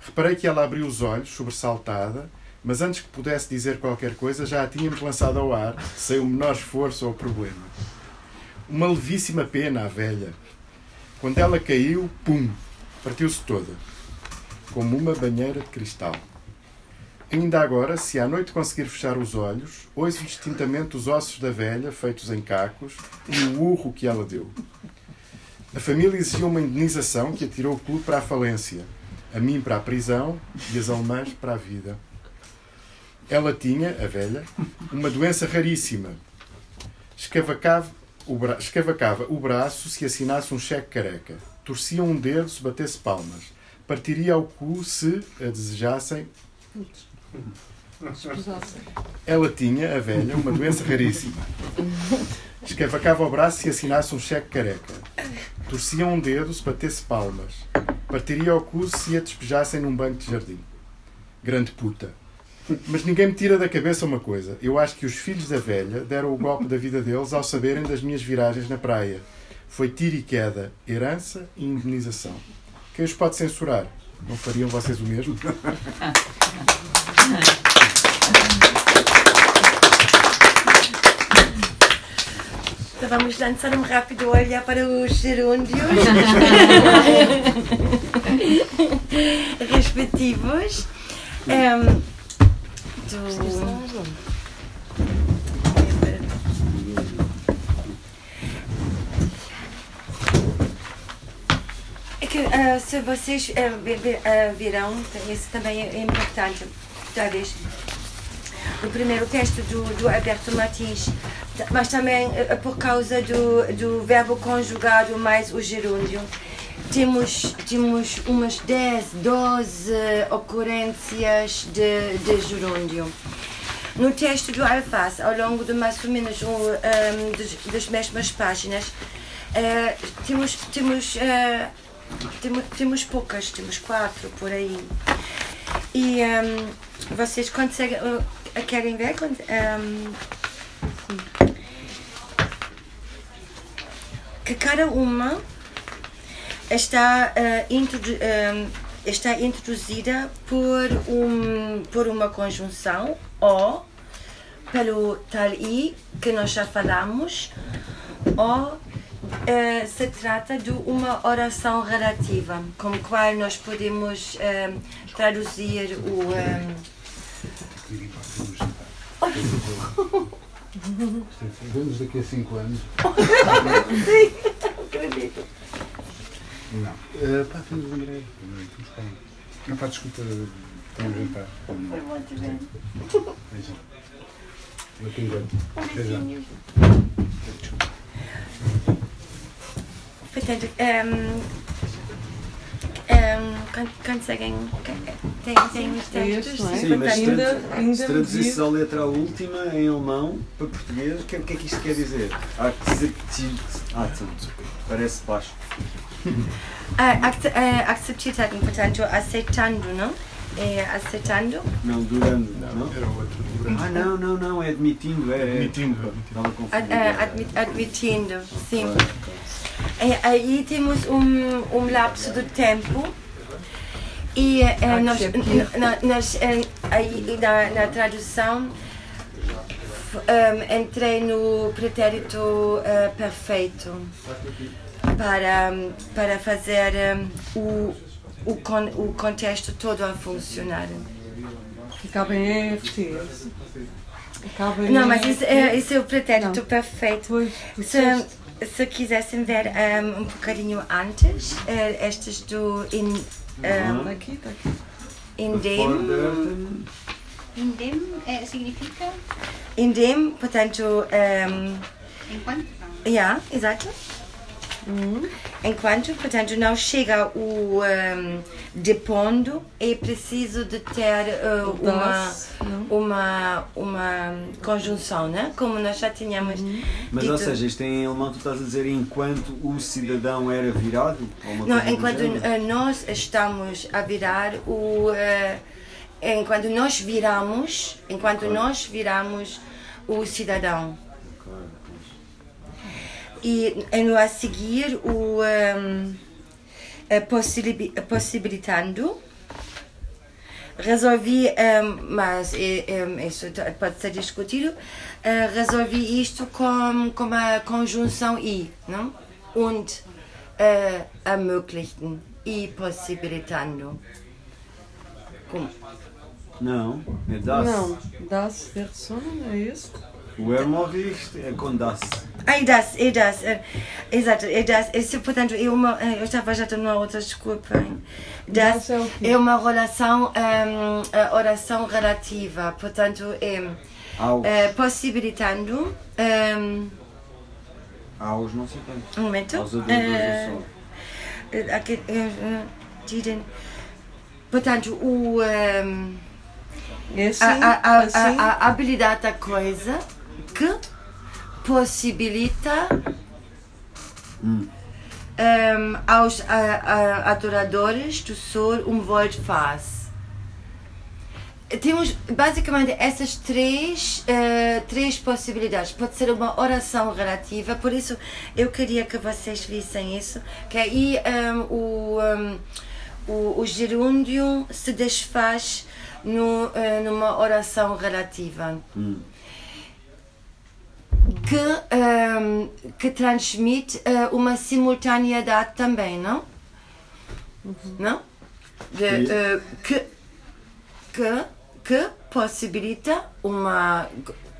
Reparei que ela abriu os olhos, sobressaltada, mas antes que pudesse dizer qualquer coisa, já a tínhamos lançado ao ar, sem o menor esforço ou problema. Uma levíssima pena, a velha. Quando ela caiu, pum, partiu-se toda, como uma banheira de cristal. Ainda agora, se à noite conseguir fechar os olhos, ouço distintamente os ossos da velha, feitos em cacos, e o urro que ela deu. A família exigiu uma indenização que atirou o clube para a falência, a mim para a prisão e as alemãs para a vida. Ela tinha, a velha, uma doença raríssima. Escavacava o, bra... Escavacava o braço se assinasse um cheque careca. Torcia um dedo se batesse palmas. Partiria ao cu se a desejassem. Ela tinha, a velha, uma doença raríssima. Escavacava o braço se assinasse um cheque careca. Torcia um dedo se batesse palmas. Partiria ao cu se a despejassem num banco de jardim. Grande puta. Mas ninguém me tira da cabeça uma coisa. Eu acho que os filhos da velha deram o golpe da vida deles ao saberem das minhas viragens na praia. Foi tiro e queda, herança e indenização. Quem os pode censurar? Não fariam vocês o mesmo? Então vamos lançar um rápido olhar para os gerúndios [LAUGHS] respectivos. Um, do. É que uh, se vocês uh, uh, virão, isso também é importante, talvez. O primeiro texto do, do Alberto Martins, mas também por causa do, do verbo conjugado mais o gerúndio temos, temos umas 10, 12 ocorrências de, de gerúndio. no texto do Alface, ao longo de mais ou menos um, um, das, das mesmas páginas, uh, temos, temos, uh, temos, temos poucas, temos quatro por aí. E um, vocês conseguem. Uh, querem ver? Um, que cada uma está, uh, introdu um, está introduzida por, um, por uma conjunção ou pelo tal i que nós já falamos ou uh, se trata de uma oração relativa com a qual nós podemos uh, traduzir o Vemos daqui a 5 anos. Sim, [LAUGHS] acredito. Não. Uh, pá, temos André. Não, pá, desculpa, tenho um jantar. Foi bom te ver. Beijão. Eu que enguento. Portanto, um, um, conseguem. Tem, tem os textos? É Sim, mas ainda, ainda se traduzisse a letra última em alemão para português, o que, que é que isto quer dizer? Ah, parece baixo. Acceptando, portanto, aceitando, não? É aceitando? Não, durando, não? Era outro, durando. Ah, não, não, não, é admitindo, é. Admitindo. Admitindo, admitindo sim. Aí temos um, um lapso de tempo e eh, nós, nós eh, aí, na, na tradução um, entrei no pretérito uh, perfeito para, para fazer um, o, o, con, o contexto todo a funcionar. Acaba em em Não, mas isso é, isso é o pretérito Não. perfeito. Pois, se, se quisessem ver um, um bocadinho antes, uh, estas do in, um, aqui, tá aqui. Indem. Indem é, significa? Indem, portanto. Um, Enquanto? Yeah, exato. Uhum. Enquanto, portanto, não chega o um, depondo, é preciso de ter uh, uma, uma, uma conjunção, né? como nós já tínhamos uhum. Mas, ou seja, isto em alemão tu estás a dizer enquanto o cidadão era virado? não, enquanto uh, nós estamos a virar o... Uh, enquanto nós viramos, enquanto claro. nós viramos o cidadão e no a seguir o um, possibilitando. Resolvi um, mas um, isso pode ser discutido. Uh, resolvi isto com, com a conjunção i não? Und uh, ermöglichen. E possibilitando. Como? Não é das. Não das Personen é isso o ermöglicht é com das Ai, das, é das. Exato, é das. É, portanto, é uma, é, eu estava já numa outra desculpa. Das é, é uma relação, um, oração relativa. Portanto, é, é possibilitando. Um, Aos não sei tanto. Um momento. Aos adultos uh, aqui, uh, didn't. Portanto, o. Um, é assim, a, a, a, assim? a, a habilidade da coisa que possibilita hum. um, aos a, a, adoradores do Sol um volte-face. Temos basicamente essas três, uh, três possibilidades. Pode ser uma oração relativa, por isso eu queria que vocês vissem isso, que aí um, o, um, o, o gerúndio se desfaz no, uh, numa oração relativa. Hum que, um, que transmite uh, uma simultaneidade também, não? Uhum. Não? De, uh, que, que, que possibilita uma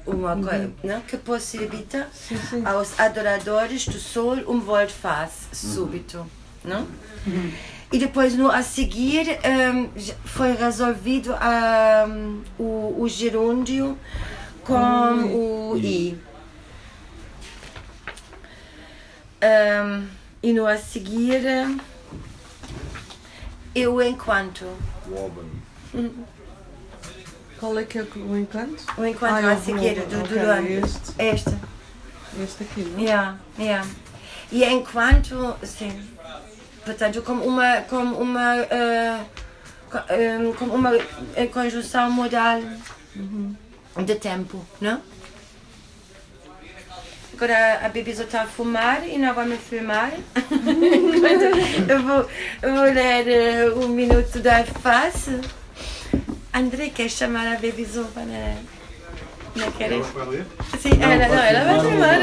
uma uhum. coisa não? que possibilita sim, sim. aos adoradores do sol um volte-face uhum. súbito, não? Uhum. E depois, no a seguir, um, foi resolvido um, o, o gerúndio com uhum. o i. Um, e no a seguir, eu enquanto. Qual é que é o encanto? O encanto Ah, a é seguir, do, do Ok, Luan. este. Este. Este aqui, não? Yeah, yeah. E enquanto, sim, portanto, como uma, como uma, eh, eh, como uma eh, conjunção modal de tempo, não? Agora a Bibi a fumar e não vai me filmar. Enquanto [LAUGHS] eu vou, eu vou ler eh, um minuto da face. André quer chamar a Bibi para. Não queres? Sim, ela, não, ela vai filmar.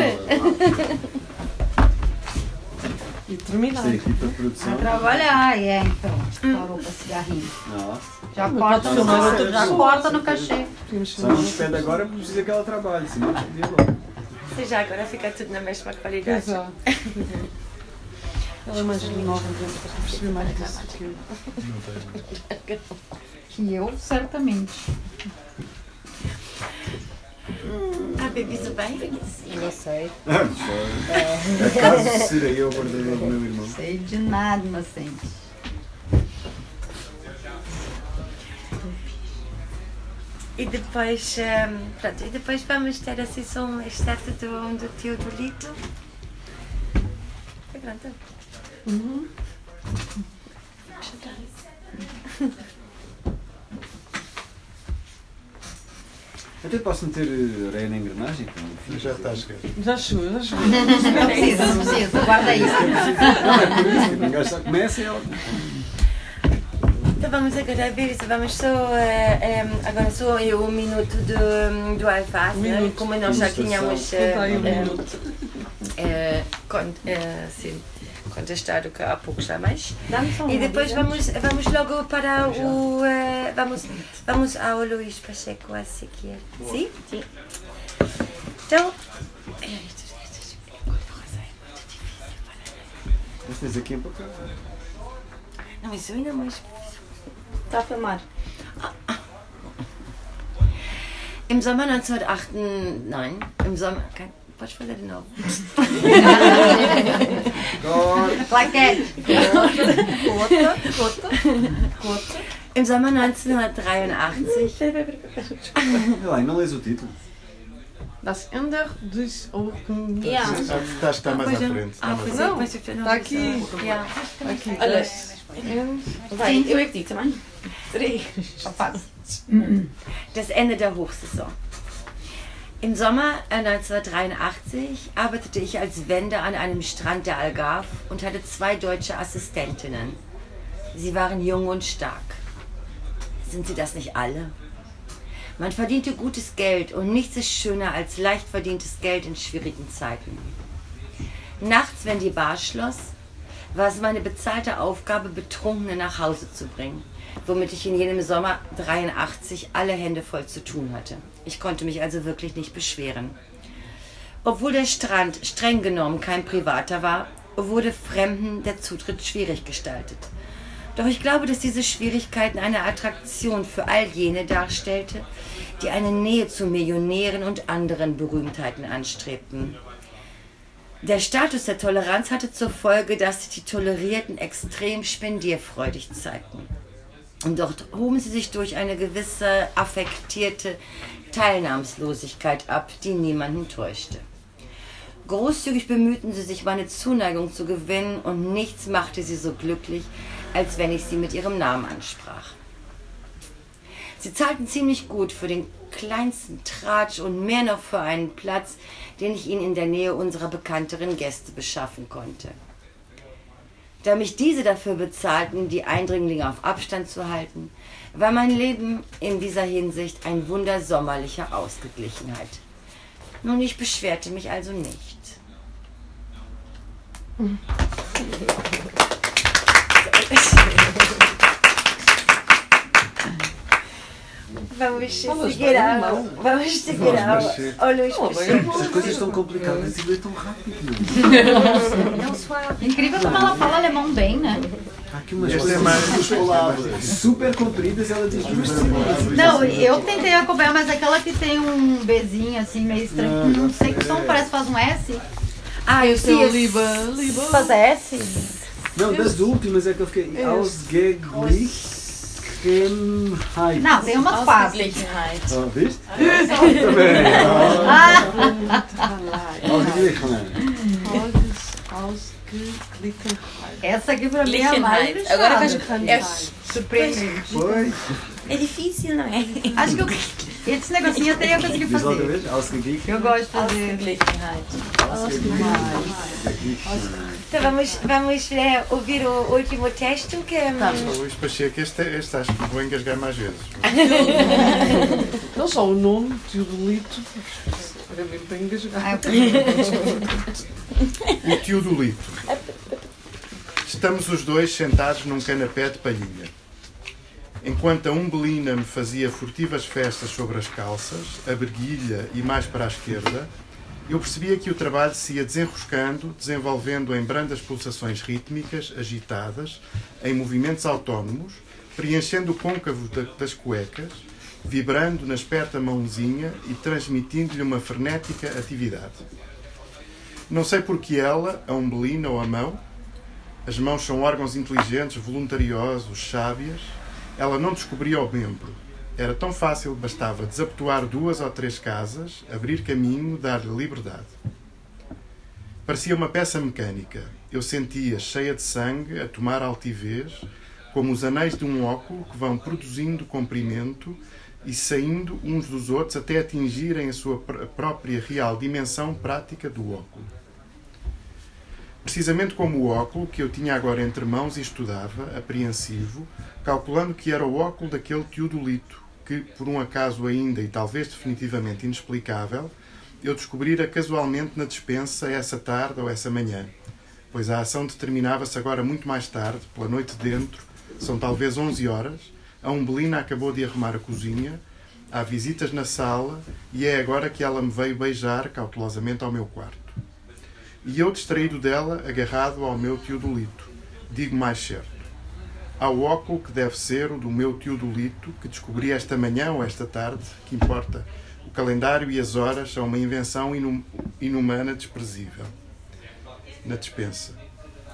E terminar. É a. Vai trabalhar, é, então. Parou para cigarrinho. Nossa. Já corta, no, já corta no cachê. Só filmar. não despede agora precisa que ela trabalhe, senão despedia logo. Já agora fica tudo na mesma qualidade. Exato. Ela é mais nova, perceber mais disso que eu. Que eu, certamente. A Bibi bem? Não sei. Ah, não sei. Acaso serei eu verdadeiro do meu irmão. Sei de nada, inocente. E depois, ehm, pronto, e depois vamos ter assim só um excerto do, do tio do Lito. E pronto. Até posso meter eh, areia na engrenagem? como Já está a chegar. Já chegou, já chegou. Não precisa, não precisa. Guarda isso. Não, é por isso que o gajo só começa e ela. Então vamos agora ver isso, vamos só, eh, ehm, agora só aí um minuto do, do alface, Um né? minuto. como nós já tínhamos eh, um eh, minuto. eh, con- eh, sim, contestado que há pouco já mais. Dá-me só E depois vamos, vamos logo para o. eh, vamos, vamos ao Luís Pacheco a seguir. Sim? Sim. Então. Estas aqui é um pouco. Não, isso ainda mais. Está a filmar. Im Sommer 1908. Nein, im Sommer. Kein, pode fazer de novo. Claquete. Im Sommer 1983. Olha lá, e não lês o título. Das Ender dos. Yeah. Ah, Está a estar mais à frente. Está Ah, pois é, é, não, Está aqui. yeah. Aqui. Olha. Vai, eu é que digo também. Das Ende der Hochsaison. Im Sommer 1983 arbeitete ich als Wende an einem Strand der Algarve und hatte zwei deutsche Assistentinnen. Sie waren jung und stark. Sind sie das nicht alle? Man verdiente gutes Geld und nichts ist schöner als leicht verdientes Geld in schwierigen Zeiten. Nachts, wenn die Bar schloss, war es meine bezahlte Aufgabe, Betrunkene nach Hause zu bringen, womit ich in jenem Sommer 83 alle Hände voll zu tun hatte. Ich konnte mich also wirklich nicht beschweren. Obwohl der Strand streng genommen kein privater war, wurde Fremden der Zutritt schwierig gestaltet. Doch ich glaube, dass diese Schwierigkeiten eine Attraktion für all jene darstellte, die eine Nähe zu Millionären und anderen Berühmtheiten anstrebten. Der Status der Toleranz hatte zur Folge, dass sich die Tolerierten extrem spendierfreudig zeigten. Und dort hoben sie sich durch eine gewisse affektierte Teilnahmslosigkeit ab, die niemanden täuschte. Großzügig bemühten sie sich, meine Zuneigung zu gewinnen, und nichts machte sie so glücklich, als wenn ich sie mit ihrem Namen ansprach. Sie zahlten ziemlich gut für den kleinsten Tratsch und mehr noch für einen Platz, den ich ihnen in der Nähe unserer bekannteren Gäste beschaffen konnte. Da mich diese dafür bezahlten, die Eindringlinge auf Abstand zu halten, war mein Leben in dieser Hinsicht ein Wunder sommerlicher Ausgeglichenheit. Nun, ich beschwerte mich also nicht. Vamos seguir ao, vamos seguir ao, ao Luís Pacheco. As coisas estão complicadas e lê tão rápido. Incrível como ela fala alemão bem, né? Há aqui umas Esta é mais palavras. super compridas e ela diz duas semanas. Não, eu tentei acompanhar, mas aquela que tem um Bzinho assim, meio estranho. Não sei que som, parece que faz um S. Ah, eu é sei. o Liba. Liba. Faz S? Não, das últimas é que eu fiquei. Ausgeglich. Ausgeglichenheit. Não, tem uma. Ausgeglichenheit. Oh, viste? Também. Ausgeglichenheit. Ausgeglichenheit. Essa aqui para mim é a mais Agora faz... É surpreendente. Foi. É difícil, não é? Acho que eu... esse negocinho até eu consegui fazer. Ausgeglichen. Eu gosto de fazer. Ausgeglichenheit. Então vamos, vamos é, ouvir o último texto que é. Tá, Luís Pacheco, este, este acho que vou engasgar mais vezes. [LAUGHS] Não só o nome, Teodolito, era mesmo para engasgar. o Teodolito. Estamos os dois sentados num canapé de palhinha. Enquanto a umbelina me fazia furtivas festas sobre as calças, a berguilha e mais para a esquerda, eu percebia que o trabalho se ia desenroscando, desenvolvendo em brandas pulsações rítmicas, agitadas, em movimentos autónomos, preenchendo o côncavo das cuecas, vibrando na esperta mãozinha e transmitindo-lhe uma frenética atividade. Não sei porque ela, a umbelina ou a mão, as mãos são órgãos inteligentes, voluntariosos, sábias, ela não descobria o membro. Era tão fácil, bastava desabotoar duas ou três casas, abrir caminho, dar-lhe liberdade. Parecia uma peça mecânica. Eu sentia cheia de sangue, a tomar altivez, como os anéis de um óculo que vão produzindo comprimento e saindo uns dos outros até atingirem a sua própria real dimensão prática do óculo. Precisamente como o óculo que eu tinha agora entre mãos e estudava, apreensivo, calculando que era o óculo daquele teodolito, que, por um acaso ainda e talvez definitivamente inexplicável, eu descobrira casualmente na dispensa essa tarde ou essa manhã, pois a ação determinava-se agora muito mais tarde, pela noite dentro, são talvez 11 horas, a Umbelina acabou de arrumar a cozinha, há visitas na sala e é agora que ela me veio beijar cautelosamente ao meu quarto. E eu distraído dela, agarrado ao meu teodolito, digo mais certo ao óculo que deve ser o do meu tio Dolito, que descobri esta manhã ou esta tarde, que importa. O calendário e as horas são uma invenção inum inumana desprezível. Na dispensa.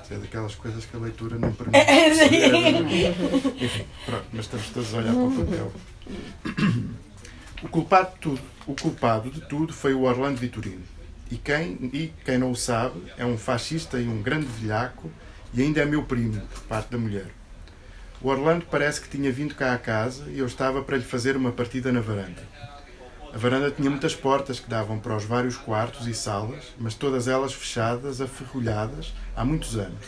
É daquelas coisas que a leitura não permite. [LAUGHS] Enfim, pronto, mas estamos todos a olhar para o papel. O culpado de tudo, o culpado de tudo foi o Orlando Vitorino. E quem, e quem não o sabe, é um fascista e um grande velhaco, e ainda é meu primo, por parte da mulher. O Orlando parece que tinha vindo cá à casa e eu estava para lhe fazer uma partida na varanda. A varanda tinha muitas portas que davam para os vários quartos e salas, mas todas elas fechadas, aferrolhadas, há muitos anos.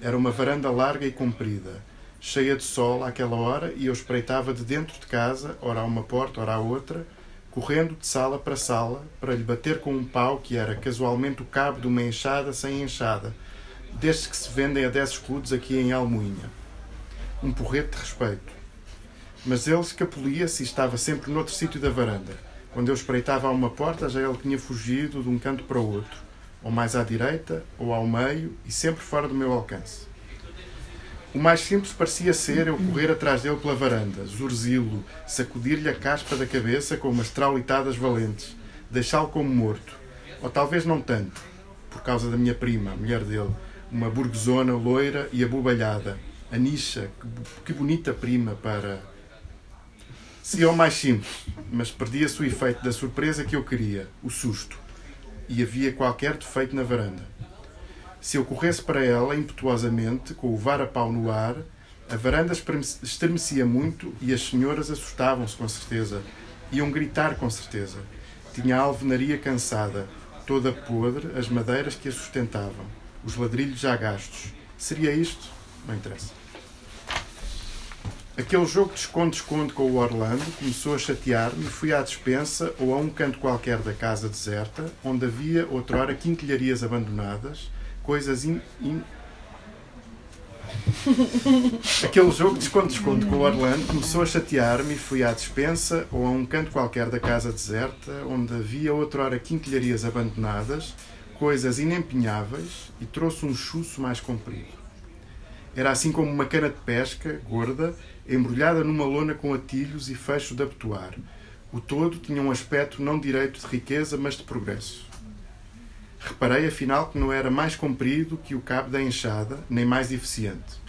Era uma varanda larga e comprida, cheia de sol àquela hora, e eu espreitava de dentro de casa, ora a uma porta, ora a outra, correndo de sala para sala, para lhe bater com um pau que era casualmente o cabo de uma enxada sem enxada, destes que se vendem a 10 escudos aqui em Almoinha um porrete de respeito. Mas ele escapulia-se e estava sempre noutro sítio da varanda. Quando eu espreitava a uma porta, já ele tinha fugido de um canto para o outro, ou mais à direita, ou ao meio, e sempre fora do meu alcance. O mais simples parecia ser eu correr atrás dele pela varanda, zurzilo, sacudir-lhe a caspa da cabeça com umas traulitadas valentes, deixá-lo como morto. Ou talvez não tanto, por causa da minha prima, a mulher dele, uma burguesona loira e abobalhada, a Nisha, que, que bonita prima para. Seria o mais simples, mas perdia-se o efeito da surpresa que eu queria, o susto. E havia qualquer defeito na varanda. Se eu corresse para ela impetuosamente, com o varapau no ar, a varanda estremecia muito e as senhoras assustavam-se com certeza. Iam gritar com certeza. Tinha a alvenaria cansada, toda podre, as madeiras que a sustentavam, os ladrilhos já gastos. Seria isto? Não interessa. Aquele jogo de esconde-esconde com o Orlando começou a chatear-me e fui à despensa ou a um canto qualquer da casa deserta, onde havia outrora quinquilharias abandonadas, coisas in, in... [LAUGHS] Aquele jogo de esconde-esconde com o Orlando começou a chatear-me e fui à despensa ou a um canto qualquer da casa deserta, onde havia outrora quinquilharias abandonadas, coisas inempinháveis, e trouxe um chuço mais comprido. Era assim como uma cana de pesca, gorda, embrulhada numa lona com atilhos e fecho de abotoar. O todo tinha um aspecto não direito de riqueza, mas de progresso. Reparei, afinal, que não era mais comprido que o cabo da enxada, nem mais eficiente.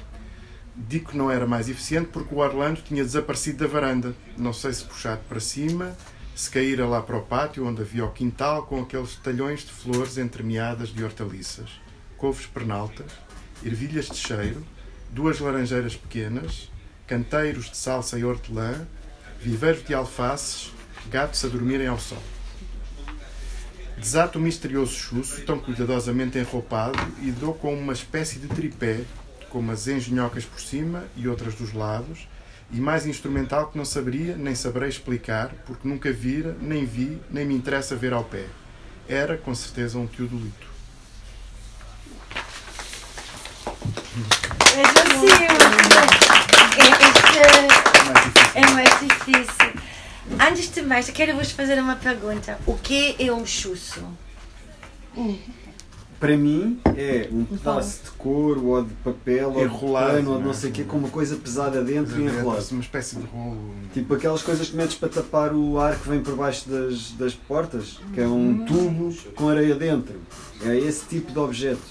Digo que não era mais eficiente porque o Orlando tinha desaparecido da varanda. Não sei se puxado para cima, se caíra lá para o pátio onde havia o quintal com aqueles talhões de flores entremeadas de hortaliças, couves pernaltas, ervilhas de cheiro, duas laranjeiras pequenas, canteiros de salsa e hortelã, viveiros de alfaces, gatos a dormirem ao sol. Desato o misterioso chuço, tão cuidadosamente enroupado, e dou com uma espécie de tripé, com umas engenhocas por cima e outras dos lados, e mais instrumental que não saberia nem saberei explicar, porque nunca vira, nem vi, nem me interessa ver ao pé. Era, com certeza, um teodolito. É difícil. É mais difícil. Antes de mais, quero vos fazer uma pergunta. O que é um chusso? Para mim é um pedaço de couro ou de papel ou Enrolado, de pano ou de não é? sei o quê com uma coisa pesada dentro e enrolado. Uma espécie de rolo. Tipo aquelas coisas que metes para tapar o ar que vem por baixo das, das portas, que é um tubo com areia dentro. É esse tipo de objeto.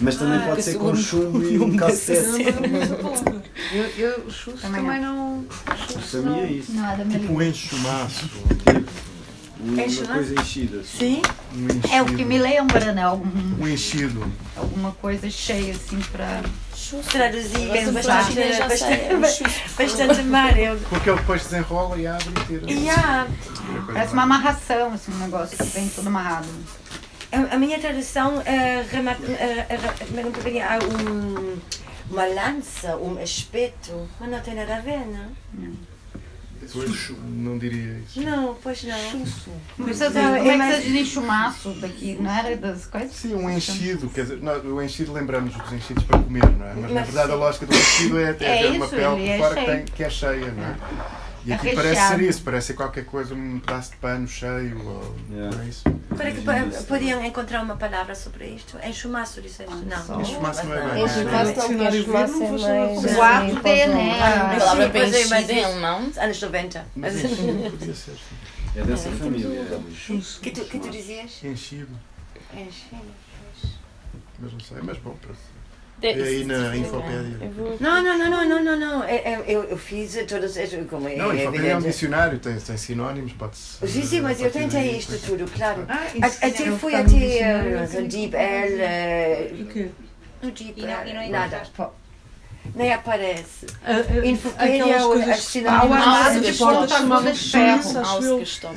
Mas também Ah, pode que ser com chumbo e um cassete. Eu, eu chusso Também não. Para mim é isso. Nada, Tipo um enxumaço. Uma Enche, não? coisa enchida. Sim? Um. É o que me lembra, né? Algum, Um enchido. alguma coisa cheia assim pra. Traduzir é Agora, bastante, sei, é bastante, bastante mar. Eu... Porque ele depois desenrola e abre e tira. Yeah. Parece uma amarração, assim, um negócio que vem todo amarrado. A, a minha tradução é remata a um, uma lança, um espeto, mas não tem nada a ver, não? Pois, não diria isso. Não, pois não. Mas vocês, Não, como é é que dizem chumaço daqui? Não era das coisas? Sim, um enchido. Quer dizer, nós- o enchido lembramos dos enchidos para comer, não é? Mas na Mas verdade a sim. lógica do enchido é, é, É ter uma pele ele é por fora que, tem, que é cheia, não é? E É aqui parece ser isso, parece ser qualquer coisa, um pedaço de pano cheio ou Yeah. não é isso. Para que po- podiam encontrar uma palavra sobre isto? Enxumaço, disseste? Não. Enxumaço não é bem. Enxumaço não, enxumaço é mais. O ato de, né? A Ah, palavra pois é, enchido mas em isso- alemão. Anos 90. Mas enchido podia ser. É dessa família. Que tu, que tu dizias? Enchido, Enchido. mas não sei. Mas bom, pronto. É, É aí na Infopédia. Vou- Não, não, não, não, não, não, não. É- é- Eu, eu fiz todas as. Como é, Não, é Infopédia é um dicionário, tem, tem sinónimos, pode-se. Sim, sim, mas eu pode tentei isto tudo, claro. Ah, Até é fui até uh, no Deep L. O quê? uh, No Deep E não- e não L. Nada. pô. Nem aparece. A- a- Infopédia, aquelas o- coisas as que sinónimos. ao Ah, armado de das portas todas de ferro.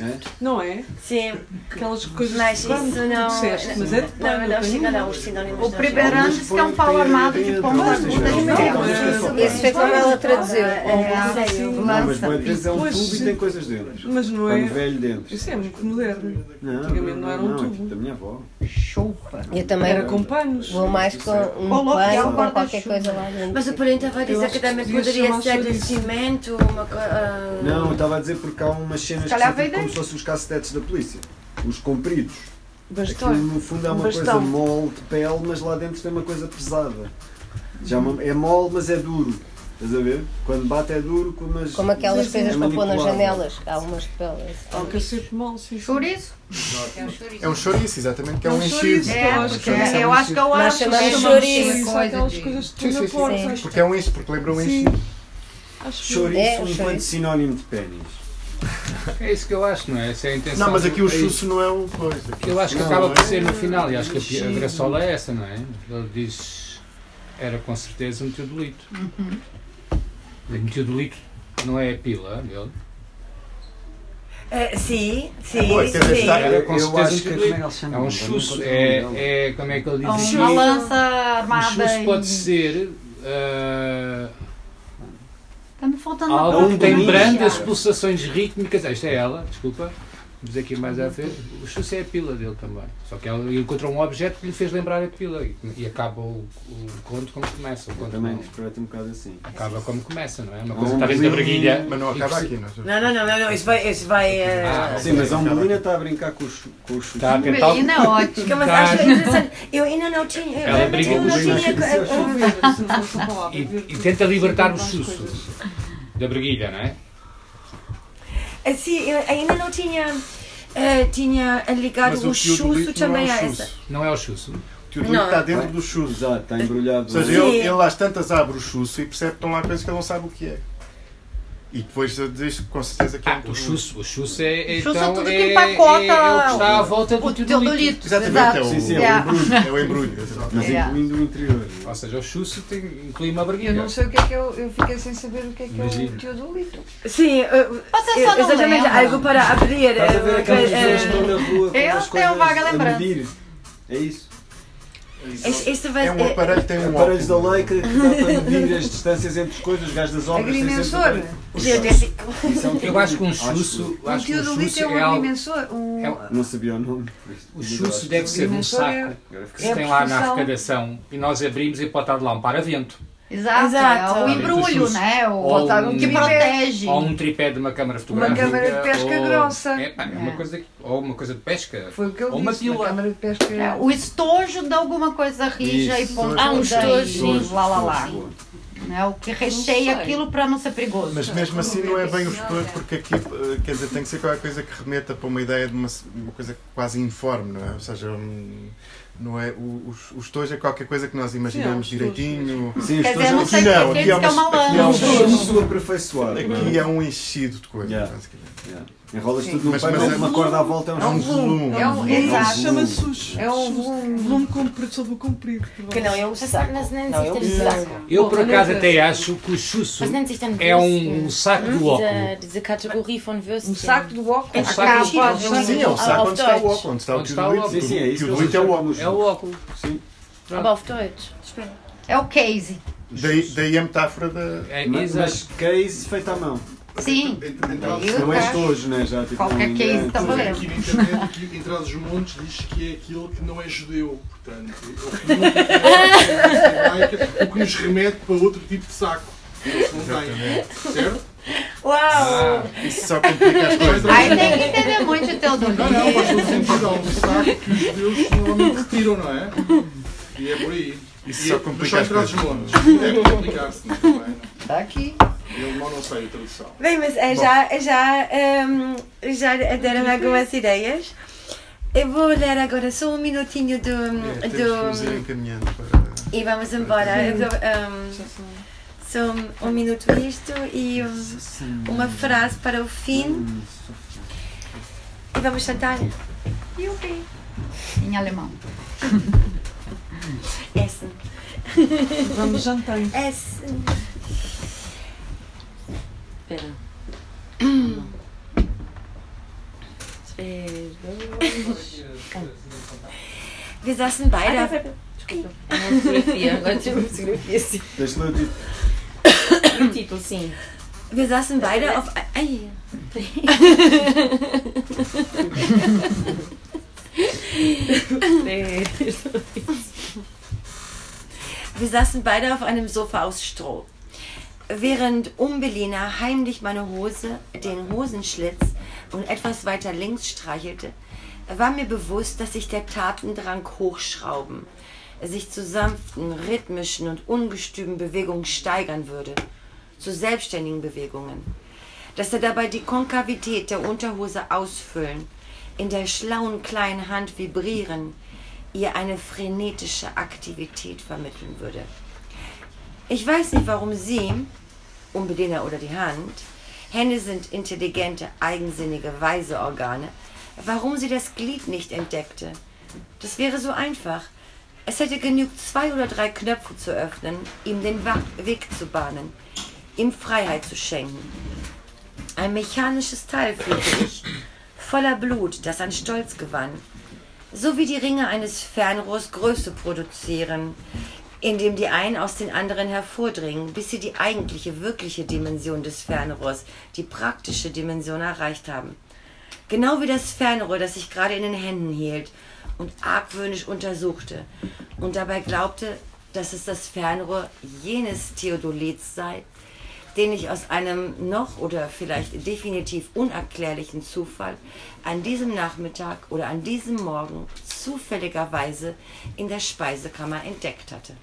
É? Não é? Sim, Aquelas coisas mas isso que tu não. disseste, mas é de Não, não, os sinónimos. O não Priberantes, que é um pau armado de pombas de ferro. Isso foi como ela traduziu. É, Não, mas pode dizer um tubo e tem coisas dentro. Mas não é. velho dentro. Isso é muito moderno. Não, Antigamente não era um tubo. aqui da minha avó. Chupa. Eu também Era com panos. vou mais com um é pano com qualquer coisa lá dentro. Parente estava a Eu dizer que que também poderia ser de cimento, uma coisa. Não, eu estava a dizer porque há umas cenas que são tipo como se fossem os cacetetes da polícia. Os compridos. Aquilo Bastão. no fundo é Um uma coisa bastão. mole de pele, mas lá dentro tem uma coisa pesada. Já é é mole, mas é duro. Estás a ver? Quando bate é duro, mas. Como aquelas Sim, sim. coisas É para pôr nas janelas, há umas pele. Há um cacete mal, sim. sim. Chouriço? É um chouriço. É um chouriço, exatamente, que é É um um enchido. chouriço. É, Eu acho que é eu um acho que eu acho que é chouriço. aquelas coisas que Sim, tu na sim, sim. porta. Sim. acho- Porque é um enchido, porque lembra um Sim. enchido. Chouriço É, um sinónimo de pênis. [LAUGHS] É isso que eu acho, não é? Essa é a intenção. Não, mas aqui o É chusso não é o coisa. Eu acho que acaba por é? ser no final, e acho que a graçola é essa, não é? Ele diz. Era com certeza um teodolito. Um teodolito não é a pila dele. É, sim, sim, Boa, sim. Era com eu certeza acho um que é chama? É um chusso, é, é. Como é que ele É diz? Uma lança Um armada. chusso pode ser. ah, Está-me faltando uma algo que tem brandas pulsações rítmicas. Esta é ela, desculpa. Vamos aqui mais à frente. O chusso é a pila dele também. Só que ela encontrou um objeto que lhe fez lembrar a pila. E, e acaba o, o conto como começa. O conto também interpreto um bocado assim. acaba como começa, não é? Uma coisa um está dentro da braguilha. Mas não acaba aqui, não Não, não, não, não, não, isso vai. Isso vai eh, Ah, Sim, mas a Umbelina está a brincar com os, com os. Está a tentar. Menina é ótimo. Mas Tá. acho interessante. Eu ainda não tinha. Eu Ela eu com não os tinha. dois. eh, E, tenta libertar o chusso da braguilha, não é? Sim, eu ainda não tinha. eh, tinha ligado Mas o o chusso teodolito não também é a o essa. chusso. Não é o chusso. Teodolito Não. está dentro do chusso. Exato, está embrulhado. Ou seja, ele, ele às tantas abre o chusso e percebe que estão lá coisas que ele não sabe o que é. E depois diz com certeza que é Ah, um o chusso, o chusso é, é, Chusso é então, tudo que é, empacota é, é o que está à volta do o teodolito. Exatamente, é o, Sim, sim, é o embrulho. É o embrulho. Mas incluindo o interior. Ou seja, o chusso tem, inclui uma Eu barriga. não sei o que é que eu, eu fiquei sem saber o que é que é Imagino. o teodolito. Sim, uh, Você só não exatamente algo para abrir. Estás a ver uh, aquelas pessoas que uh, estão na rua com Eu as tenho coisas vaga a medir? É isso. Este, este vai É um aparelho que tem um Aparelhos da lei que dá para medir as distâncias entre as coisas, os gajos das obras Agrimensor. aparelho. geodésico. É Eu acho que um chusso, acho que um teodolito chusso é um é agrimensor. Um... é um- Não sabia o nome. o chusso deve ser um é- saco Agora que fiquei- se É tem lá na arrecadação e nós abrimos e pode estar de lá um paravento Exato, Exato. é o embrulho, né? O um que tripé. protege. ou um tripé de uma câmara fotográfica câmara de pesca ou, grossa. É, pá, é uma É. coisa que- ou uma coisa de pesca Foi o que ele ou uma disse. na pila Câmara de Pesca. É, o estojo de alguma coisa rija Isso, e pontuda Ah, um estojo, e lá lá lá. É o que recheia aquilo para não ser perigoso. Mas mesmo assim não é bem o estojo, porque aqui, eh, quer dizer, tem que ser qualquer coisa que remeta para uma ideia de uma, uma coisa quase informe, não é? Ou seja, um, não é, o, o, o estojo é qualquer coisa que nós imaginamos Sim, é direitinho. Sim, dizer, já não sei Aqui não, porque aqui é que é uma- aqui é um. Chusso aperfeiçoado. é? Aqui é um enchido de coisas, Yeah. basicamente. Yeah. Enrolas Sim. tudo num Mas- pano, mas metes é- uma corda à volta, é um É um volume. É um- volume. exato. Chama-se sus. É um volume. volume comprido sobre o comprido. Que não é um saco. Mas não Não, é um saco. eu por acaso até acho que o chusso é um saco do óculo Diese, diese Kategorie von Würstchen. Um saco do óculos. Um A saco capa, de- sim. É o saco onde está o óculo, onde está o óculo. Sim, sim, é isso. eles é o óculo. é o óculo Sim. Aber auf Deutsch. É o case. Daí, daí a metáfora da. é, mas case feito à mão. Sim. Não é acho. estojo, né? Já, tipo, Qualquer não é case ninguém. tá valendo. aqui na internet, aqui em Trás os Montes, diz que é aquilo que não é judeu. Portanto, o que é o que nos remete para outro tipo de saco. que eles não têm. Certo? Uau! Isso só complica as coisas. Aí tem que entender muito o teu Não, não, faz todo sentido. Há um saco que os judeus normalmente retiram, não é? E é por aí. Isso E só é- mas complica só as coisas. Montes. Deve complicar-se, não é? Não. Está aqui. Alemão não sei a tradução. Bem, mas eh, já, já, ehm, já deram algumas ideias. Eu vou ler agora só um minutinho do. É, do encaminhando para. e vamos embora. Eu dou, ehm, só um, um minuto isto e um- uma frase para o fim. E vamos cantar. Em alemão. [LAUGHS] Essen. Vamos jantar. Essen. Espera. Wir saßen beide auf, Uma fotografia. Agora tive uma fotografia, sim. Deixa-me ler o título. O título, sim. wir saßen beide auf. Ei. [LAUGHS] Wir saßen beide auf einem Sofa aus Stroh. Während Umbelina heimlich meine Hose, den Hosenschlitz und etwas weiter links streichelte, war mir bewusst, dass sich der Tatendrang hochschrauben, sich zu sanften, rhythmischen und ungestümen Bewegungen steigern würde, zu selbstständigen Bewegungen, dass er dabei die Konkavität der Unterhose ausfüllen, in der schlauen kleinen Hand vibrieren, ihr eine frenetische Aktivität vermitteln würde. Ich weiß nicht, warum sie, Umbediener oder die Hand, Hände sind intelligente, eigensinnige, weise Organe, warum sie das Glied nicht entdeckte. Das wäre so einfach. Es hätte genügt, zwei oder drei Knöpfe zu öffnen, ihm den Weg zu bahnen, ihm Freiheit zu schenken. Ein mechanisches Teil fühlte ich, voller Blut, das an Stolz gewann. So wie die Ringe eines Fernrohrs Größe produzieren, indem die einen aus den anderen hervordringen, bis sie die eigentliche, wirkliche Dimension des Fernrohrs, die praktische Dimension erreicht haben. Genau wie das Fernrohr, das ich gerade in den Händen hielt und argwöhnisch untersuchte und dabei glaubte, dass es das Fernrohr jenes Theodolits sei, den ich aus einem noch oder vielleicht definitiv unerklärlichen Zufall an diesem Nachmittag oder an diesem Morgen zufälligerweise in der Speisekammer entdeckt hatte.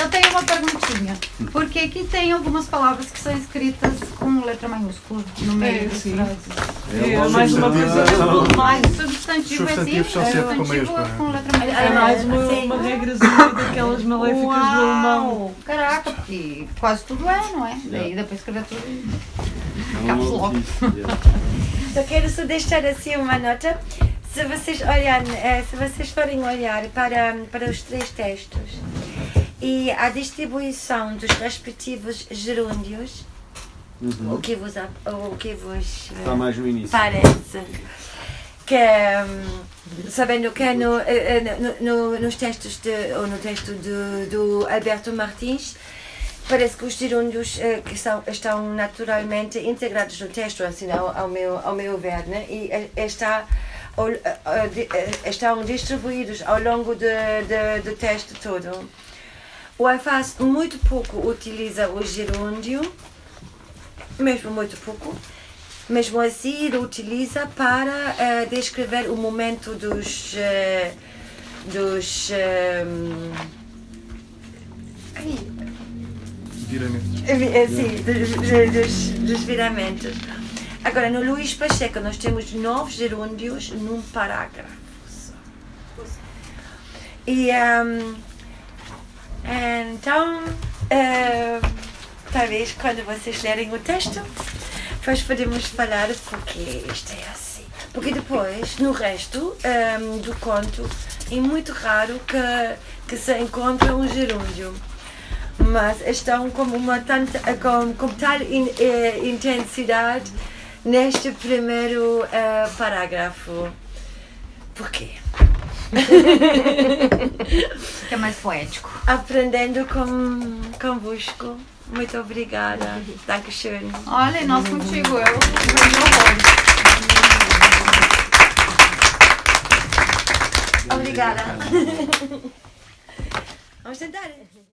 Eu tenho uma perguntinha. Porque aqui tem algumas palavras que são escritas com letra maiúscula no meio É, das sim. frases. É mais uma coisa. Mais substantivo é Substantivos são sempre com substantivo maiúsculo, com letra É maiúscula. mais uma, uma regrazinha daquelas maléficas do alemão. Uau! Caraca, porque quase tudo é, não é? Daí dá para escrever tudo. Caps lock. Só quero só deixar assim uma nota. Se vocês olharem, eh, se vocês forem olhar para, para os três textos e a distribuição dos respectivos gerúndios, o que vos, o que vos eh, Está mais no início. parece que hum, sabendo que no, eh, no- no- nos textos de, ou no texto de, do Alberto Martins parece que os gerúndios que são, estão naturalmente integrados no texto assim ao, ao meu ao meu ver né? e está eh, eh, eh, estão distribuídos ao longo de, do texto todo o Alface muito pouco utiliza o gerúndio mesmo muito pouco mesmo assim, ele utiliza para eh, descrever o momento dos. eh, dos. ai, Viramentos. sim, dos, dos, dos viramentos. Agora, no Luís Pacheco, nós temos nove gerúndios num parágrafo. E. ehm, então. eh, talvez quando vocês lerem o texto. Depois podemos falar porque isto é assim. Porque depois, no resto ehm, do conto, é muito raro que, que se encontra um gerúndio. Mas estão com, uma tanta, com, com tal in- eh, intensidade neste primeiro eh, parágrafo. Porquê? [LAUGHS] É mais poético. Aprendendo com, convosco. Muito obrigada. Dankeschön. Olha, e nós contigo, eu horrores. Obrigada. Vamos tentar.